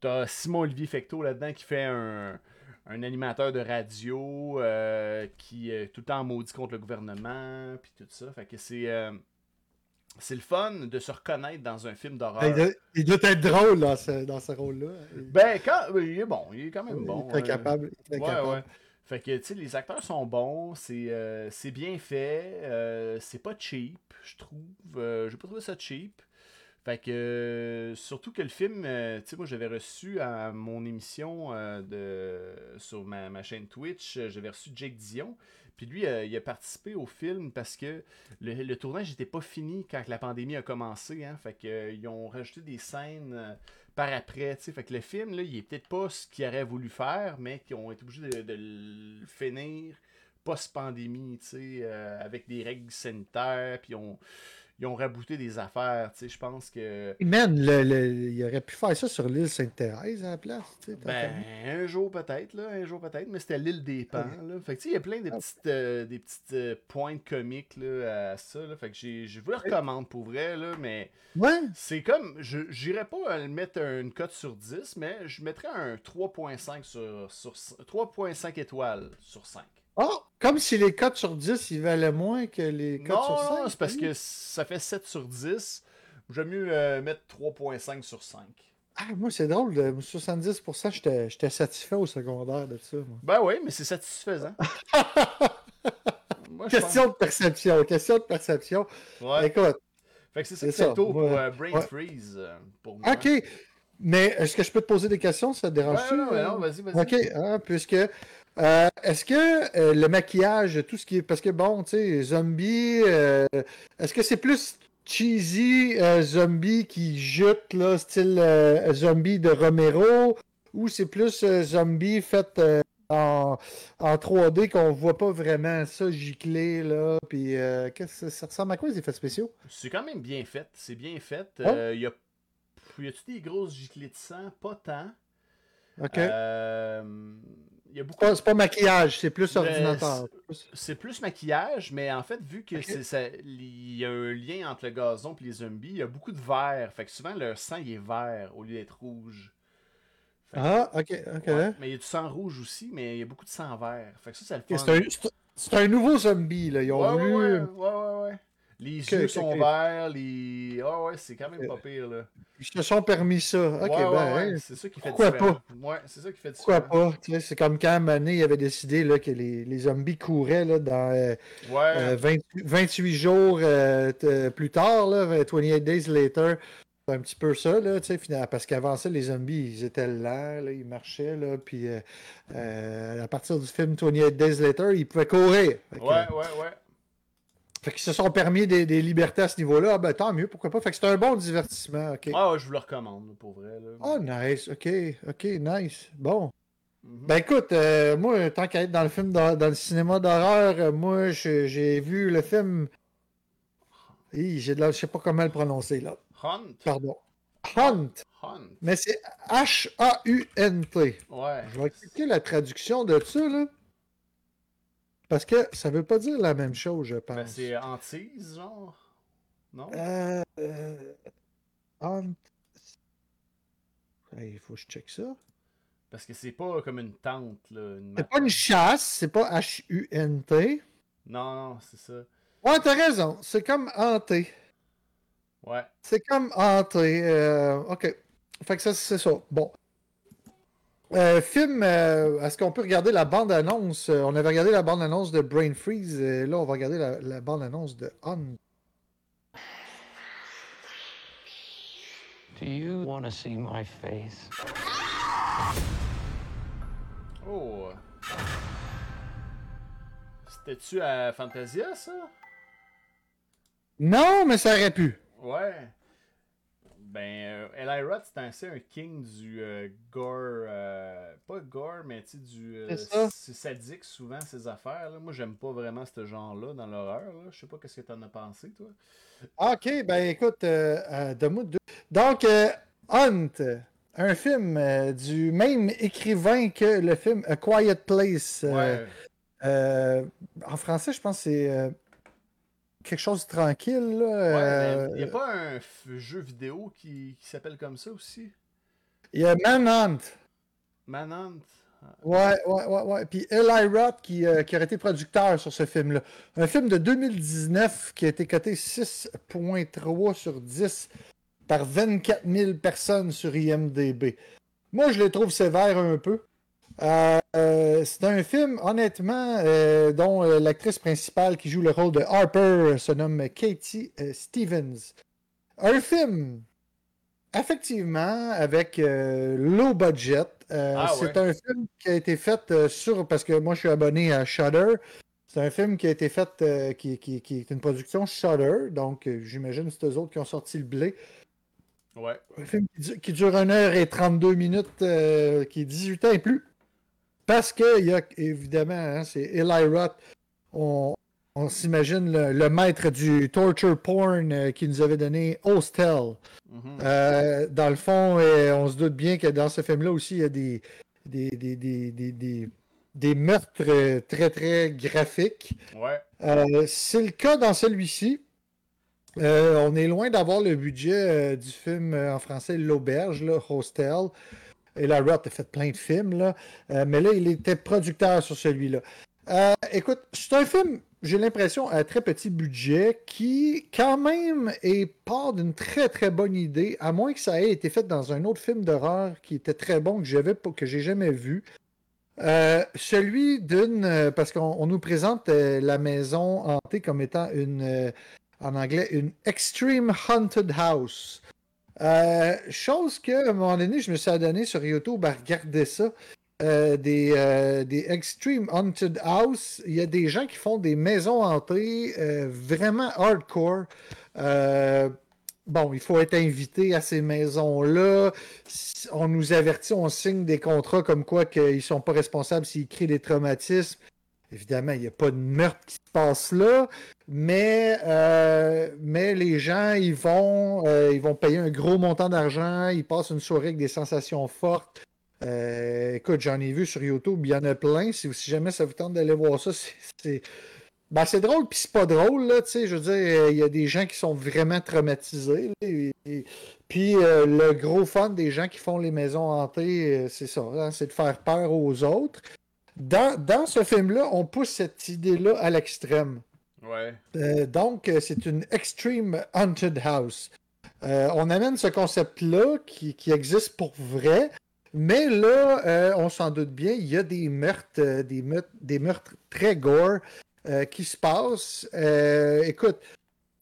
T'as Simon-Olivier Fecteau là-dedans qui fait un, un animateur de radio euh, qui est tout le temps maudit contre le gouvernement, puis tout ça. Fait que c'est. C'est le fun de se reconnaître dans un film d'horreur. Il doit, il doit être drôle dans ce, dans ce rôle-là. Ben, quand, il est bon, il est quand même bon. Il est très euh, capable. il est très Ouais, capable. ouais. Fait que, tu sais, les acteurs sont bons, c'est euh, bien fait, euh, c'est pas cheap, je trouve. Euh, J'ai pas trouvé ça cheap. Fait que, surtout que le film, tu sais, moi j'avais reçu à mon émission de, sur ma, ma chaîne Twitch, j'avais reçu Jake Dion. Puis lui, euh, il a participé au film parce que le, tournage n'était pas fini quand la pandémie a commencé. Hein, fait que, euh, ont rajouté des scènes euh, par après. Fait que le film, là, il est peut-être pas ce qu'il aurait voulu faire, mais qu'ils ont été obligés de, le finir post-pandémie, avec des règles sanitaires, puis on, ils ont rabouté des affaires, tu sais, je pense que... Man, le, le- il aurait pu faire ça sur l'île Sainte-Thérèse à la place. tu sais, Ben, un jour peut-être, là, un jour peut-être, mais c'était l'île des Pans, là. Fait que, tu sais, il y a plein de Ah. petites, euh, des petites euh, pointes comiques, là, à ça, là. Fait que j'ai, je vous le recommande pour vrai, là, mais Ouais, c'est comme, je j'irais pas à le mettre une cote sur 10, mais je mettrais un 3.5 sur, sur 3.5 étoiles sur 5. Oh, comme si les cotes sur 10, ils valaient moins que les cotes Non, sur 5. non, c'est parce que ça fait 7 sur 10. J'aime mieux euh, mettre 3.5 sur 5. Ah, moi, c'est drôle. de 70%, j'étais j'étais satisfait au secondaire de ça. moi. Ben oui, mais c'est satisfaisant. Moi, Question de perception. Question de perception. Ouais. Écoute, Fait que c'est ça c'est que c'est tour pour euh, Brain Ouais. Freeze. euh, pour moi. OK. Mais est-ce que je peux te poser des questions? Ça te dérange-tu? non, ouais, euh? non, vas-y, vas-y. OK, hein, puisque euh, est-ce que euh, le maquillage, tout ce qui est. Parce que bon, tu sais, zombie, euh, est-ce que c'est plus cheesy zombie qui jute, là, style zombie de Romero, ou c'est plus zombie fait en, en 3D qu'on voit pas vraiment ça gicler, là, puis euh, qu'est-ce que ça ressemble à quoi les effets spéciaux? C'est quand même bien fait. C'est bien fait. Ouais. Euh, y a... y a-tu des grosses giclées de sang? Pas tant. OK. Euh, y a beaucoup Pas- c'est pas maquillage, c'est plus ordinateur. C'est plus maquillage, mais en fait, vu que ça, il y a un lien entre le gazon et les zombies, il y a beaucoup de vert. Fait que souvent, leur sang il est vert au lieu d'être rouge. Fait que- Ah, ok, ok. Ouais, mais il y a du sang rouge aussi, mais il y a beaucoup de sang vert. Fait que ça, c'est le fun. C'est un, nouveau zombie, là. Ils ont Ouais, ouais, voulu. ouais, ouais, ouais, ouais. Les yeux sont verts, les. Ah ouais, c'est quand même pas pire, là. Ils se sont permis ça. Ok, ouais, ben, ouais, hein, c'est ça qui fait pourquoi différent. Ouais, c'est ça qui fait pourquoi différent. pas? Tu sais, c'est comme quand Mané il avait décidé là, que les, les zombies couraient là, dans euh, Ouais. euh, 28, 28 jours euh, t- plus tard, là, 28 days later. C'est un petit peu ça, là, tu sais, finalement, parce qu'avant ça, les zombies, ils étaient lents, là, ils marchaient, là, puis euh, euh, à partir du film 28 Days Later, ils pouvaient courir. Que- Ouais, ouais, ouais. Fait qu'ils se sont permis des, des libertés à ce niveau-là. Ah ben tant mieux, pourquoi pas? Fait que c'est un bon divertissement. Ah ouais, je vous le recommande, pour vrai. Là. Oh nice, ok, ok, nice. Bon. Mhm. Ben écoute, euh, moi, tant qu'à être dans le film dans le cinéma d'horreur, euh, moi j'ai vu le film. J'ai de la... Je sais pas comment le prononcer là. Hunt. Pardon. Hunt. Hunt. Mais c'est H-A-U-N-T. Ouais. Je vais cliquer la traduction de ça là. Parce que ça veut pas dire la même chose, je pense. Ben, c'est hantise, genre? Non? Euh, euh. Hey, Il faut que je check ça. Parce que c'est pas comme une tente, là. C'est pas une chasse, c'est pas H-U-N-T. Non, non, c'est ça. Ouais, t'as raison, c'est comme hanté. Ouais. C'est comme hanté. euh, ok. Fait que ça, c'est ça. Bon. Euh, film, euh, est-ce qu'on peut regarder la bande-annonce? Euh, On avait regardé la bande-annonce de Brain Freeze. et là, on va regarder la, la bande-annonce de Hunt. Do you want to see my face? Oh. C'était-tu à Fantasia, ça? Non, mais ça aurait pu. Ouais. Ben, euh, Eli Roth, c'est assez un king du euh, gore. euh, pas gore, mais tu sais, du. euh, C'est sadique souvent, ces affaires. Là. Moi, j'aime pas vraiment ce genre-là dans l'horreur. Je sais pas qu'est-ce que t'en as pensé, toi. Ok, ben écoute, donne-moi deux. Donc, euh, Hunt, un film du même écrivain que le film A Quiet Place. Ouais. En français, je pense que c'est quelque chose de tranquille. là, Ouais, euh, il n'y a pas un jeu vidéo qui, qui s'appelle comme ça aussi? Il y a Manhunt. Manhunt? Ouais, ouais, ouais, ouais. Puis Eli Roth qui, euh, qui aurait été producteur sur ce film-là. Un film de 2019 qui a été coté 6.3 sur 10 par 24 000 personnes sur IMDB. Moi, je le trouve sévère un peu. Euh, euh, c'est un film, honnêtement, euh, dont l'actrice principale qui joue le rôle de Harper se nomme Katie Stevens. Un film, effectivement, avec low budget. Ah, c'est ouais. un film qui a été fait sur, parce que moi je suis abonné à Shudder. C'est un film qui a été fait, euh, qui, qui- qui est une production Shudder, donc euh, j'imagine que c'est eux autres qui ont sorti le blé. Ouais. Un film qui dure, qui dure 1 heure et 32 minutes, euh, qui est 18 ans et plus. Parce que, y a évidemment, hein, c'est Eli Roth. On, on s'imagine le, le maître du torture porn euh, qui nous avait donné Hostel. Mhm. Euh, dans le fond, euh, on se doute bien que dans ce film-là aussi, il y a des, des, des, des, des, meurtres très, très graphiques. Ouais. C'est le cas dans celui-ci. On est loin d'avoir le budget du film en français L'Auberge, Hostel. Et la Roth a fait plein de films, là. Euh, mais là, il était producteur sur celui-là. Euh, écoute, c'est un film, j'ai l'impression, à très petit budget qui, quand même, est part d'une très très bonne idée, à moins que ça ait été fait dans un autre film d'horreur qui était très bon que j'avais que j'ai jamais vu. Euh, celui d'une, parce qu'on on nous présente la maison hantée comme étant une, en anglais, une extreme haunted house. Euh, chose que, à un moment donné, je me suis adonné sur YouTube à regarder ça. Euh, des, euh, des Extreme Haunted House. Il y a des gens qui font des maisons hantées vraiment hardcore. Bon, il faut être invité à ces maisons-là. On nous avertit, on signe des contrats comme quoi qu'ils ne sont pas responsables s'ils créent des traumatismes. Évidemment, il n'y a pas de meurtre qui se passe là, mais, euh, les gens, ils vont, euh, ils vont payer un gros montant d'argent, ils passent une soirée avec des sensations fortes. Euh, écoute, j'en ai vu sur YouTube, il y en a plein. Si, jamais ça vous tente d'aller voir ça, c'est- ben, c'est drôle, puis c'est pas drôle, là, tu sais, je veux dire, il y a des gens qui sont vraiment traumatisés, puis le gros fun des gens qui font les maisons hantées, c'est ça, hein, c'est de faire peur aux autres. Dans, dans ce film-là, on pousse cette idée-là à l'extrême. Ouais. Euh, donc, euh, c'est une Extreme Haunted House. Euh, on amène ce concept-là qui, qui existe pour vrai, mais là, euh, on s'en doute bien, il y a des meurtres, des meurtres, des meurtres très gore qui se passent. Écoute,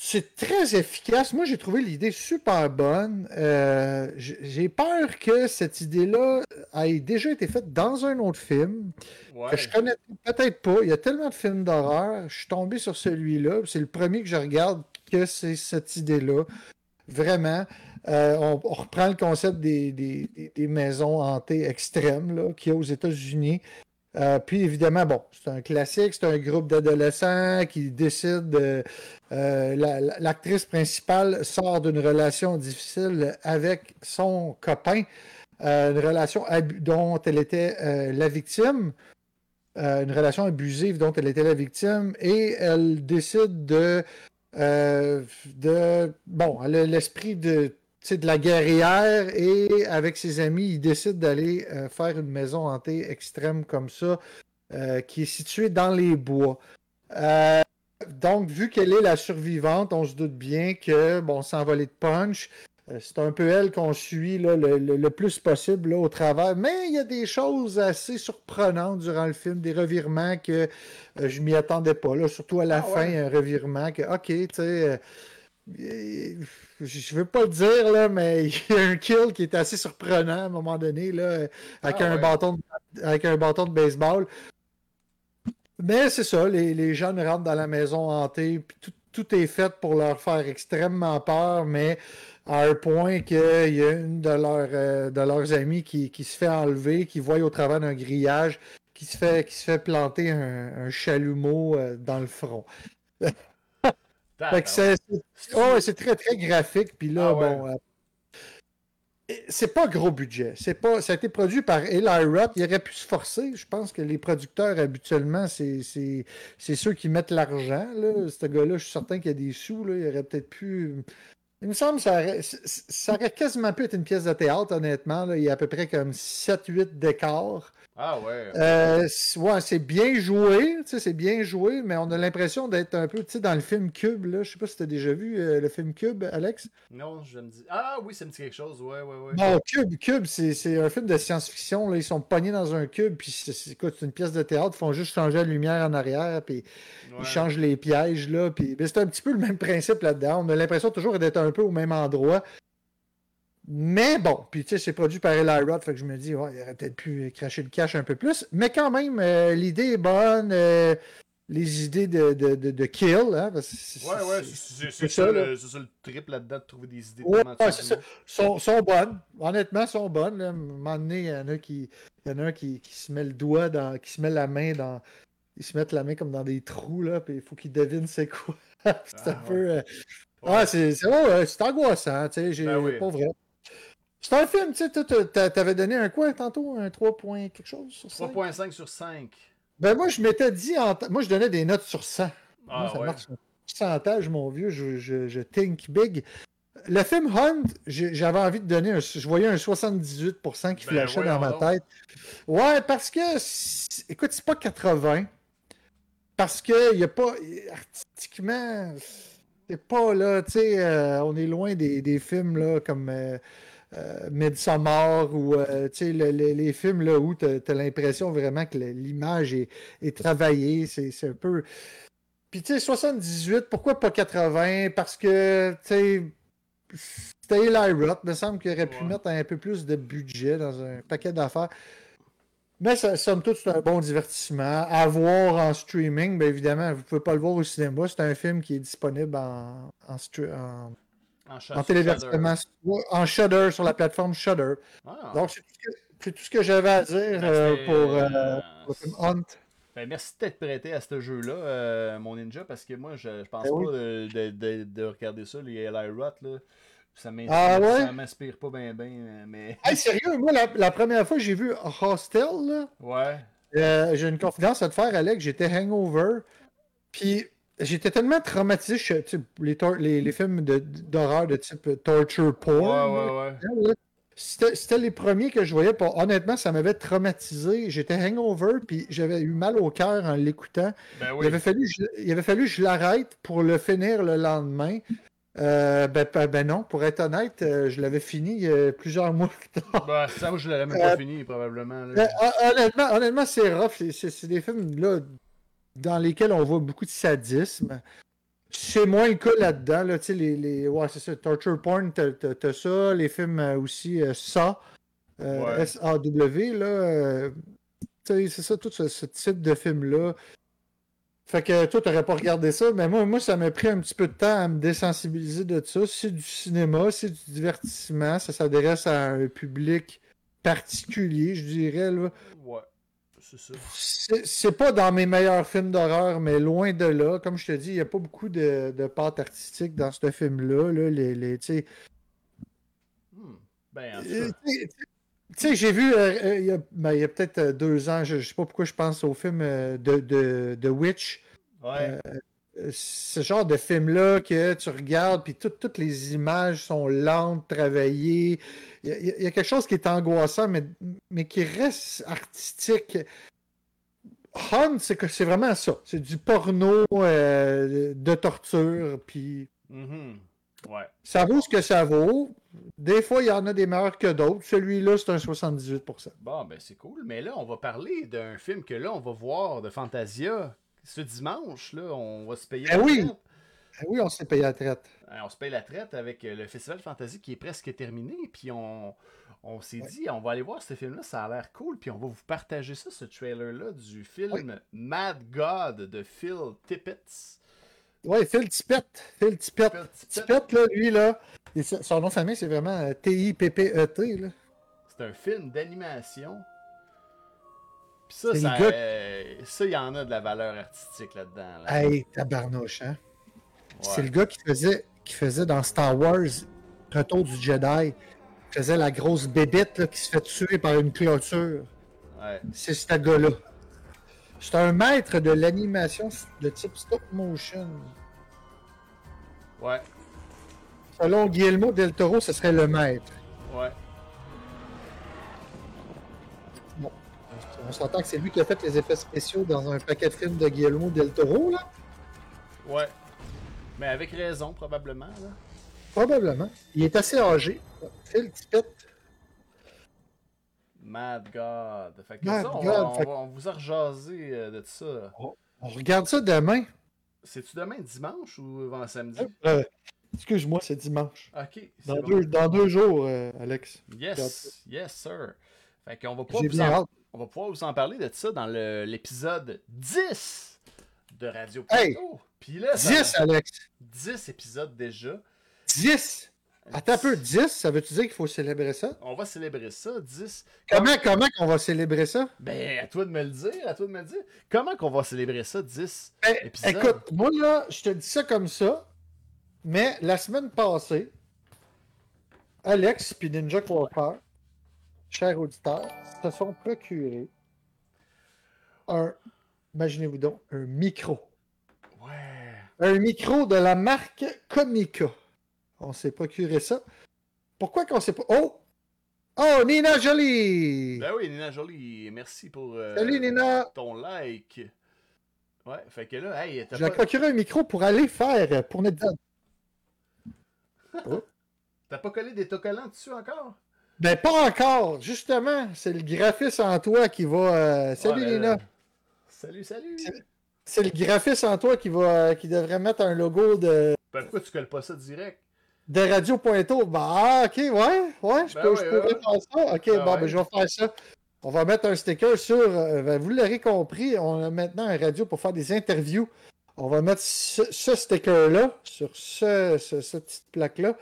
c'est très efficace. Moi, j'ai trouvé l'idée super bonne. Euh, j'ai peur que cette idée-là ait déjà été faite dans un autre film Ouais. que je connais peut-être pas. Il y a tellement de films d'horreur. Je suis tombé sur celui-là. C'est le premier que je regarde que c'est cette idée-là. Vraiment. Euh, on, on reprend le concept des, des- des- maisons hantées extrêmes qu'il y a aux États-Unis. Euh, puis évidemment, bon, c'est un classique, c'est un groupe d'adolescents qui décident. euh, la- la- L'actrice principale sort d'une relation difficile avec son copain, euh, une relation dont elle était euh, la victime une relation abusive dont elle était la victime et elle décide de, de bon, elle a l'esprit de, sais, de la guerrière et avec ses amis, il décide d'aller euh, faire une maison hantée extrême comme ça euh, qui est située dans les bois. Euh, donc, vu qu'elle est la survivante, on se doute bien que, bon, s'envoler de punch, c'est un peu elle qu'on suit là, le, le- le plus possible là, au travers. Mais il y a des choses assez surprenantes durant le film, des revirements que je m'y attendais pas. Là, surtout à la Ah fin, ouais. un revirement que, OK, tu sais, je veux pas le dire, là, mais il y a un kill qui est assez surprenant à un moment donné, là, avec, Ah un, ouais. bâton de, avec un bâton de baseball. Mais c'est ça, les, les jeunes rentrent dans la maison hantée, puis tout, tout est fait pour leur faire extrêmement peur, mais à un point qu'il y a une de, leurs, euh, de leurs amis qui, qui se fait enlever, qui voit au travers d'un grillage, qui se fait, qui se fait planter un, un chalumeau euh, dans le front. C'est, ouais, très très graphique. Puis là, Ah ouais. bon, euh, c'est pas gros budget. C'est pas, ça a été produit par Eli Roth. Il aurait pu se forcer. Je pense que les producteurs habituellement, c'est, ceux qui mettent l'argent. Ce gars-là, je suis certain qu'il y a des sous. Là. Il aurait peut-être pu. Il me semble que ça aurait, ça aurait quasiment pu être une pièce de théâtre, honnêtement. là. Il y a à peu près comme 7-8 décors. Ah ouais. Euh, ouais, c'est bien joué, tu sais, c'est bien joué, mais on a l'impression d'être un peu, dans le film Cube, là. Je sais pas si tu as déjà vu euh, le film Cube, Alex? Non, je me dis. Ah oui, ça me dit quelque chose. Ouais, ouais, ouais. Non, Cube, Cube, c'est un film de science-fiction, là. Ils sont pognés dans un cube, puis c'est une pièce de théâtre, ils font juste changer la lumière en arrière, puis Ouais. ils changent les pièges, là. Puis c'est un petit peu le même principe là-dedans. On a l'impression toujours d'être un peu au même endroit. Mais bon, puis tu sais, c'est produit par Eli Roth, fait que je me dis, ouais, il aurait peut-être pu cracher le cash un peu plus. Mais quand même, euh, l'idée est bonne. euh, les idées de, de, de, de kill, hein, parce que c'est- Ouais, ouais, c'est- ça, ça, le- ça le trip là-dedans de trouver des idées. Ouais, ouais, c'est ça. sont, sont bonnes. Honnêtement, sont bonnes. là. À un moment donné, il y en a qui, il y en a un qui, qui se met le doigt dans, qui se met la main dans, ils se mettent la main comme dans des trous là, puis il faut qu'ils devinent c'est quoi. c'est un Ah, peu. euh, Ouais. Ah, c'est, c'est, ouais, angoissant, tu sais, j'ai Ben oui. pas vrai. C'est un film, tu sais, t'avais donné un quoi tantôt, un 3 points quelque chose sur 5? 3.5 sur 5. Ben moi, je m'étais dit, en moi, je donnais des notes sur 100. Ah Moi, ça ouais. marche. Pourcentage, mon vieux, je, je, je think big. Le film Hunt, j'avais envie de donner un. Je voyais un 78% qui Ben, flashait dans ma tête. Ouais, parce que. Écoute, c'est pas 80. Parce que il y a pas. Artistiquement. C'est pas là, tu sais, euh, on est loin des, des films là comme euh, euh, Midsommar ou euh, tu sais, le- le- les films là où tu as, l'impression vraiment que l'image est, est travaillée. C'est un peu. Puis tu sais, 78, pourquoi pas 80? Parce que, tu sais, c'était Eli Roth. Il me semble qu'il aurait pu Ouais. mettre un peu plus de budget dans un paquet d'affaires. Mais ça, somme toute, c'est un bon divertissement. À voir en streaming, bien évidemment, vous ne pouvez pas le voir au cinéma. C'est un film qui est disponible en, en, en, En, en téléversement, en Shudder, sur la plateforme Shudder. Ah. Donc, c'est tout ce que, c'est tout ce que j'avais à dire Ben, euh, pour, euh, euh, pour le film Hunt. Ben, merci de t'être prêté à ce jeu-là, euh, mon ninja, parce que moi, je, je pense Ben pas de, de- de- de regarder ça, les Eli Roth, là. Ça m'inspire, Ah ouais? pas bien, bien, mais. Hey, sérieux, moi, la, la première fois que j'ai vu Hostel, là, Ouais. J'ai une confidence à te faire, Alex. J'étais hangover. Puis j'étais tellement traumatisé. je- tu sais, les, les, les films de- d'horreur de type torture Ouais, porn. ouais, ouais. là, C'était les premiers que je voyais. Honnêtement, ça m'avait traumatisé. J'étais hangover. Puis j'avais eu mal au cœur en l'écoutant. Ben Il, oui. avait fallu, que je- il avait fallu que je l'arrête pour le finir le lendemain. Euh, ben, ben, ben non, pour être honnête, euh, je l'avais fini euh, plusieurs mois plus tard. Ben, ça, je l'aurais même pas fini, probablement. là. Hon- honnêtement, honnêtement c'est rough. C'est des films là, dans lesquels on voit beaucoup de sadisme. C'est moins le cas là-dedans. Là, les, les, ouais, c'est ça. Torture porn, t'as ça. Les films euh, aussi, euh, SA, euh, Ouais. S-A-W, là. euh, c'est ça, tout ce, ce type de film-là. Fait que toi, t'aurais pas regardé ça, mais moi, moi, ça m'a pris un petit peu de temps à me désensibiliser de ça. C'est du cinéma, c'est du divertissement, ça s'adresse à un public particulier, je dirais. Là. Ouais. C'est ça. C'est c'est pas dans mes meilleurs films d'horreur, mais loin de là. Comme je te dis, il n'y a pas beaucoup de, de pâte artistique dans ce film-là. Là. Les, les, tu sais, Hmm. Ben, Euh. Tu sais- j'ai vu euh, euh, il y a, ben, a peut-être deux ans, je, je sais pas pourquoi je pense au film de, de, de Witch. Ouais. Euh, Ce genre de film-là que tu regardes, puis tout- toutes les images sont lentes, travaillées. Il y, a, il y a quelque chose qui est angoissant, mais, mais qui reste artistique. Hunt, c'est que c'est vraiment ça. C'est du porno euh, de torture, puis Mhm. Ouais. ça vaut ce que ça vaut. Des fois, il y en a des meilleurs que d'autres. Celui-là, c'est un 78%. Bon, ben c'est cool. Mais là, on va parler d'un film que là, on va voir de Fantasia. Ce dimanche, là, on va se payer Ben la oui. traite. Ah oui, on s'est payé la traite. Hein, On se paye la traite avec euh, le Festival Fantasy qui est presque terminé. Puis on, on s'est dit, on va aller voir ce film-là, ça a l'air cool. Puis on va vous partager ça, ce trailer-là, du film Mad God de Phil Tippett. Oui, Phil Tippett. Phil Tippett. Phil Tippett. Tippett, là, lui, là, son nom de famille, c'est vraiment T-I-P-P-E-T. là. C'est un film d'animation. Puis ça, ça, euh, ça, il y en a de la valeur artistique là-dedans. là. Hey, tabarnouche, hein? Ouais. C'est le gars qui faisait, qui faisait dans Star Wars Retour du Jedi. Il faisait la grosse bébête là, qui se fait tuer par une clôture. Ouais. C'est ce gars-là. C'est un maître de l'animation de type stop motion. Ouais. selon Guillermo del Toro, ce serait le maître. Ouais. On s'entend que c'est lui qui a fait les effets spéciaux dans un paquet de films de Guillermo del Toro, là? Ouais. Mais avec raison, probablement. Là. Probablement. Il est assez âgé. Phil Tippett. Mad God. Fait que Mad ça, on, God, va- on fait- va- on vous a rejasé euh, de ça. On regarde ça demain. C'est-tu demain dimanche ou avant samedi? Euh, Excuse-moi, c'est dimanche. Ok. Dans, bon. deux, dans deux jours, euh, Alex. Yes, yes, sir. Fait qu'on va J'ai vous en. On va pouvoir vous en parler de ça dans l'épisode 10 de Radio Hey! Puis là, ça- 10, Alex. 10 épisodes déjà. 10. Attends un peu, 10, ça veut-tu dire qu'il faut célébrer ça? On va célébrer ça, 10. Comment, comment qu'on va célébrer ça? Ben, à toi de me le dire, à toi de me le dire. Comment qu'on va célébrer ça, 10 Ben, épisodes? écoute, moi là, je te dis ça comme ça, mais la semaine passée, Alex puis Ninja Warfare, chers auditeurs, se sont procurés un, imaginez-vous donc, un micro. Ouais. Un micro de la marque Comica. On s'est procuré ça. Pourquoi qu'on s'est pas... Oh! Oh, Nina Jolie! Ben oui, Nina Jolie, merci pour euh, Salut Nina! ton like. Ouais, fait que là, hey, t'as Je pas, procurer un micro pour aller faire, pour notre... t'as pas collé des autocollants dessus encore? Ben pas encore, justement, c'est le graphiste en toi qui va. euh, Salut Ouais, ben, Nina. Salut, salut. C'est le graphiste en toi qui va qui devrait mettre un logo de, Ben, pourquoi tu colles pas ça direct? de Radio Pointo. Bah ah, ok, ouais, ouais, je, Ben peux- ouais, je pourrais ouais. faire ça. Ok, Ben bon, ben je vais faire ça. On va mettre un sticker sur. euh, ben, vous l'aurez compris, on a maintenant un radio pour faire des interviews. On va mettre ce, ce sticker-là sur ce, ce- cette petite plaque-là.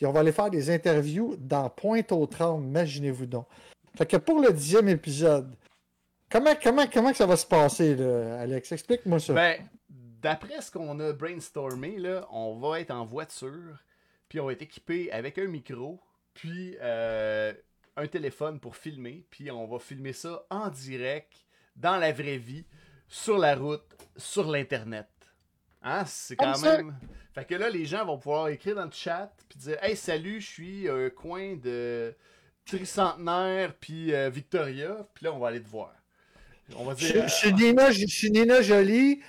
Puis on va aller faire des interviews dans Pointe aux Trembles, imaginez-vous donc. Fait que pour le dixième épisode, comment, comment, comment que ça va se passer, là, Alex? Explique-moi ça. Ben, d'après ce qu'on a brainstormé, là, on va être en voiture, puis on va être équipé avec un micro, puis euh, un téléphone pour filmer, puis on va filmer ça en direct, dans la vraie vie, sur la route, sur l'Internet. Hein? C'est quand Comme ça. Fait que là, les gens vont pouvoir écrire dans le chat, puis dire « Hey, salut, je suis un coin de tricentenaire, puis euh, Victoria. » Puis là, on va aller te voir. On va Je, dire... je suis Nina, je suis Nina Jolie,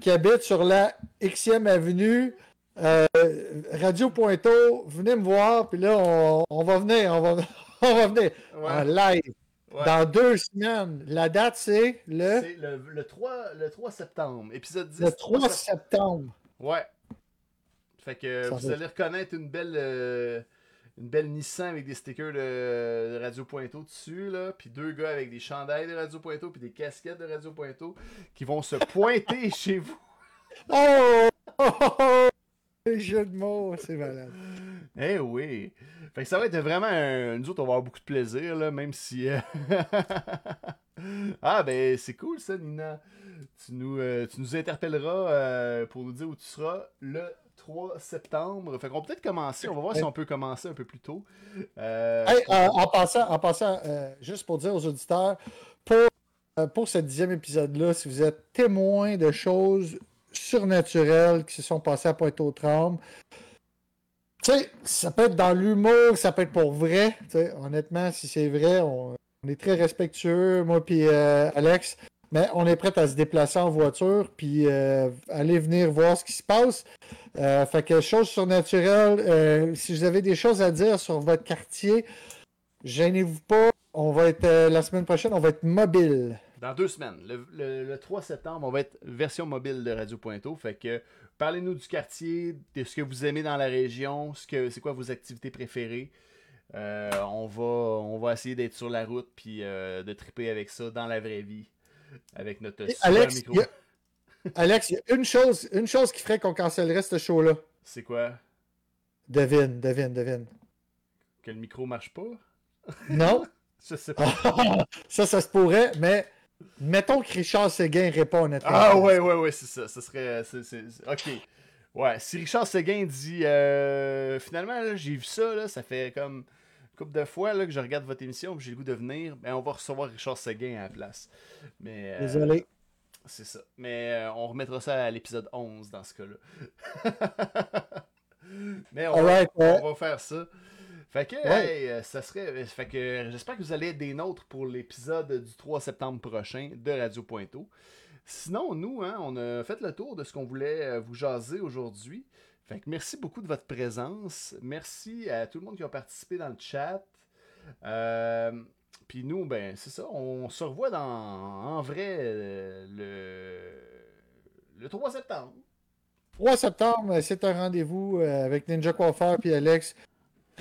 qui habite sur la Xème Avenue. Euh, Radio Pointo, venez me voir, puis là, on, on va venir, on va, on va venir Ouais, en live ouais. dans deux semaines. La date, c'est le, C'est le, le 3, le 3 septembre, épisode 10. le 3 sept- septembre. Ouais. Fait que vous allez reconnaître une belle euh, une belle Nissan avec des stickers de, de Radio Pointo dessus, là. Puis deux gars avec des chandails de Radio Pointo, puis des casquettes de Radio Pointo qui vont se pointer chez vous. Oh! oh, oh, oh! Les jeux de mots, c'est malade. Eh oui. Fait que ça va être vraiment un... Nous autres, on va avoir beaucoup de plaisir, là, même si... euh, ah, ben, c'est cool, ça, Nina. Tu nous, euh, tu nous interpelleras euh, pour nous dire où tu seras le 3 septembre. Fait qu'on va peut-être commencer. On va voir si on peut commencer un peu plus tôt. Euh, Hey, euh, en passant, en passant euh, juste pour dire aux auditeurs, pour, pour ce dixième épisode-là, si vous êtes témoin de choses surnaturelles qui se sont passées à Pointe-aux-Trembles, tu sais, ça peut être dans l'humour, ça peut être pour vrai. honnêtement, si c'est vrai, on, on est très respectueux, moi puis Alex. Mais on est prêt à se déplacer en voiture, puis euh, aller venir voir ce qui se passe. Euh, fait que choses surnaturelles, euh, si vous avez des choses à dire sur votre quartier, gênez-vous pas. On va être la semaine prochaine, on va être mobile. Dans deux semaines. Le, le- le 3 septembre, on va être version mobile de Radio Pointo. Fait que parlez-nous du quartier, de ce que vous aimez dans la région, ce que c'est quoi vos activités préférées. On, va, on va essayer d'être sur la route puis de triper avec ça dans la vraie vie. Avec notre Et super Alex, micro. il y a- Alex, il y a une chose, une chose qui ferait qu'on cancellerait ce show-là. C'est quoi? Devine, devine, devine. Que le micro marche pas? Non? Je sais pas. ça, ça se pourrait, mais mettons que Richard Séguin répond à notre Ah ouais, ouais, ouais, c'est ça. Ce serait. Ok. Ouais, si Richard Seguin dit euh, finalement, là, j'ai vu ça, là, ça fait comme couple de fois là, que je regarde votre émission et j'ai le goût de venir, ben, on va recevoir Richard Seguin à la place. Mais, euh, Désolé. C'est ça. Mais euh, on remettra ça à l'épisode 11 dans ce cas-là. Mais on, va, ouais. on va faire ça. Fait que, Ouais. hey, euh, ça serait. Fait que j'espère que vous allez être des nôtres pour l'épisode du 3 septembre prochain de Radio Pointeau. Sinon, nous, hein, on a fait le tour de ce qu'on voulait vous jaser aujourd'hui. Fait que merci beaucoup de votre présence. Merci à tout le monde qui a participé dans le chat. Euh, Puis nous, ben, c'est ça. On se revoit dans, en vrai euh, le, le 3 septembre. 3 septembre, c'est un rendez-vous euh, avec Ninja Coiffeur puis Alex.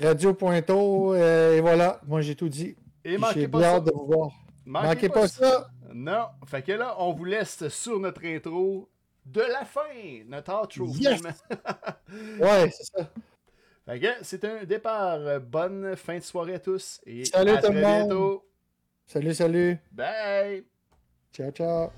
Radio Pointo, et voilà, moi j'ai tout dit. Et manquez J'ai pas ça. hâte de vous voir. Manquez, pas ça. Non. Fait que là, on vous laisse sur notre intro de la fin. Notre outro. Yes! Ouais, c'est ça. C'est un départ. Bonne fin de soirée à tous. Et Salut à tout très le monde. bientôt. Salut, salut. Bye. Ciao, ciao.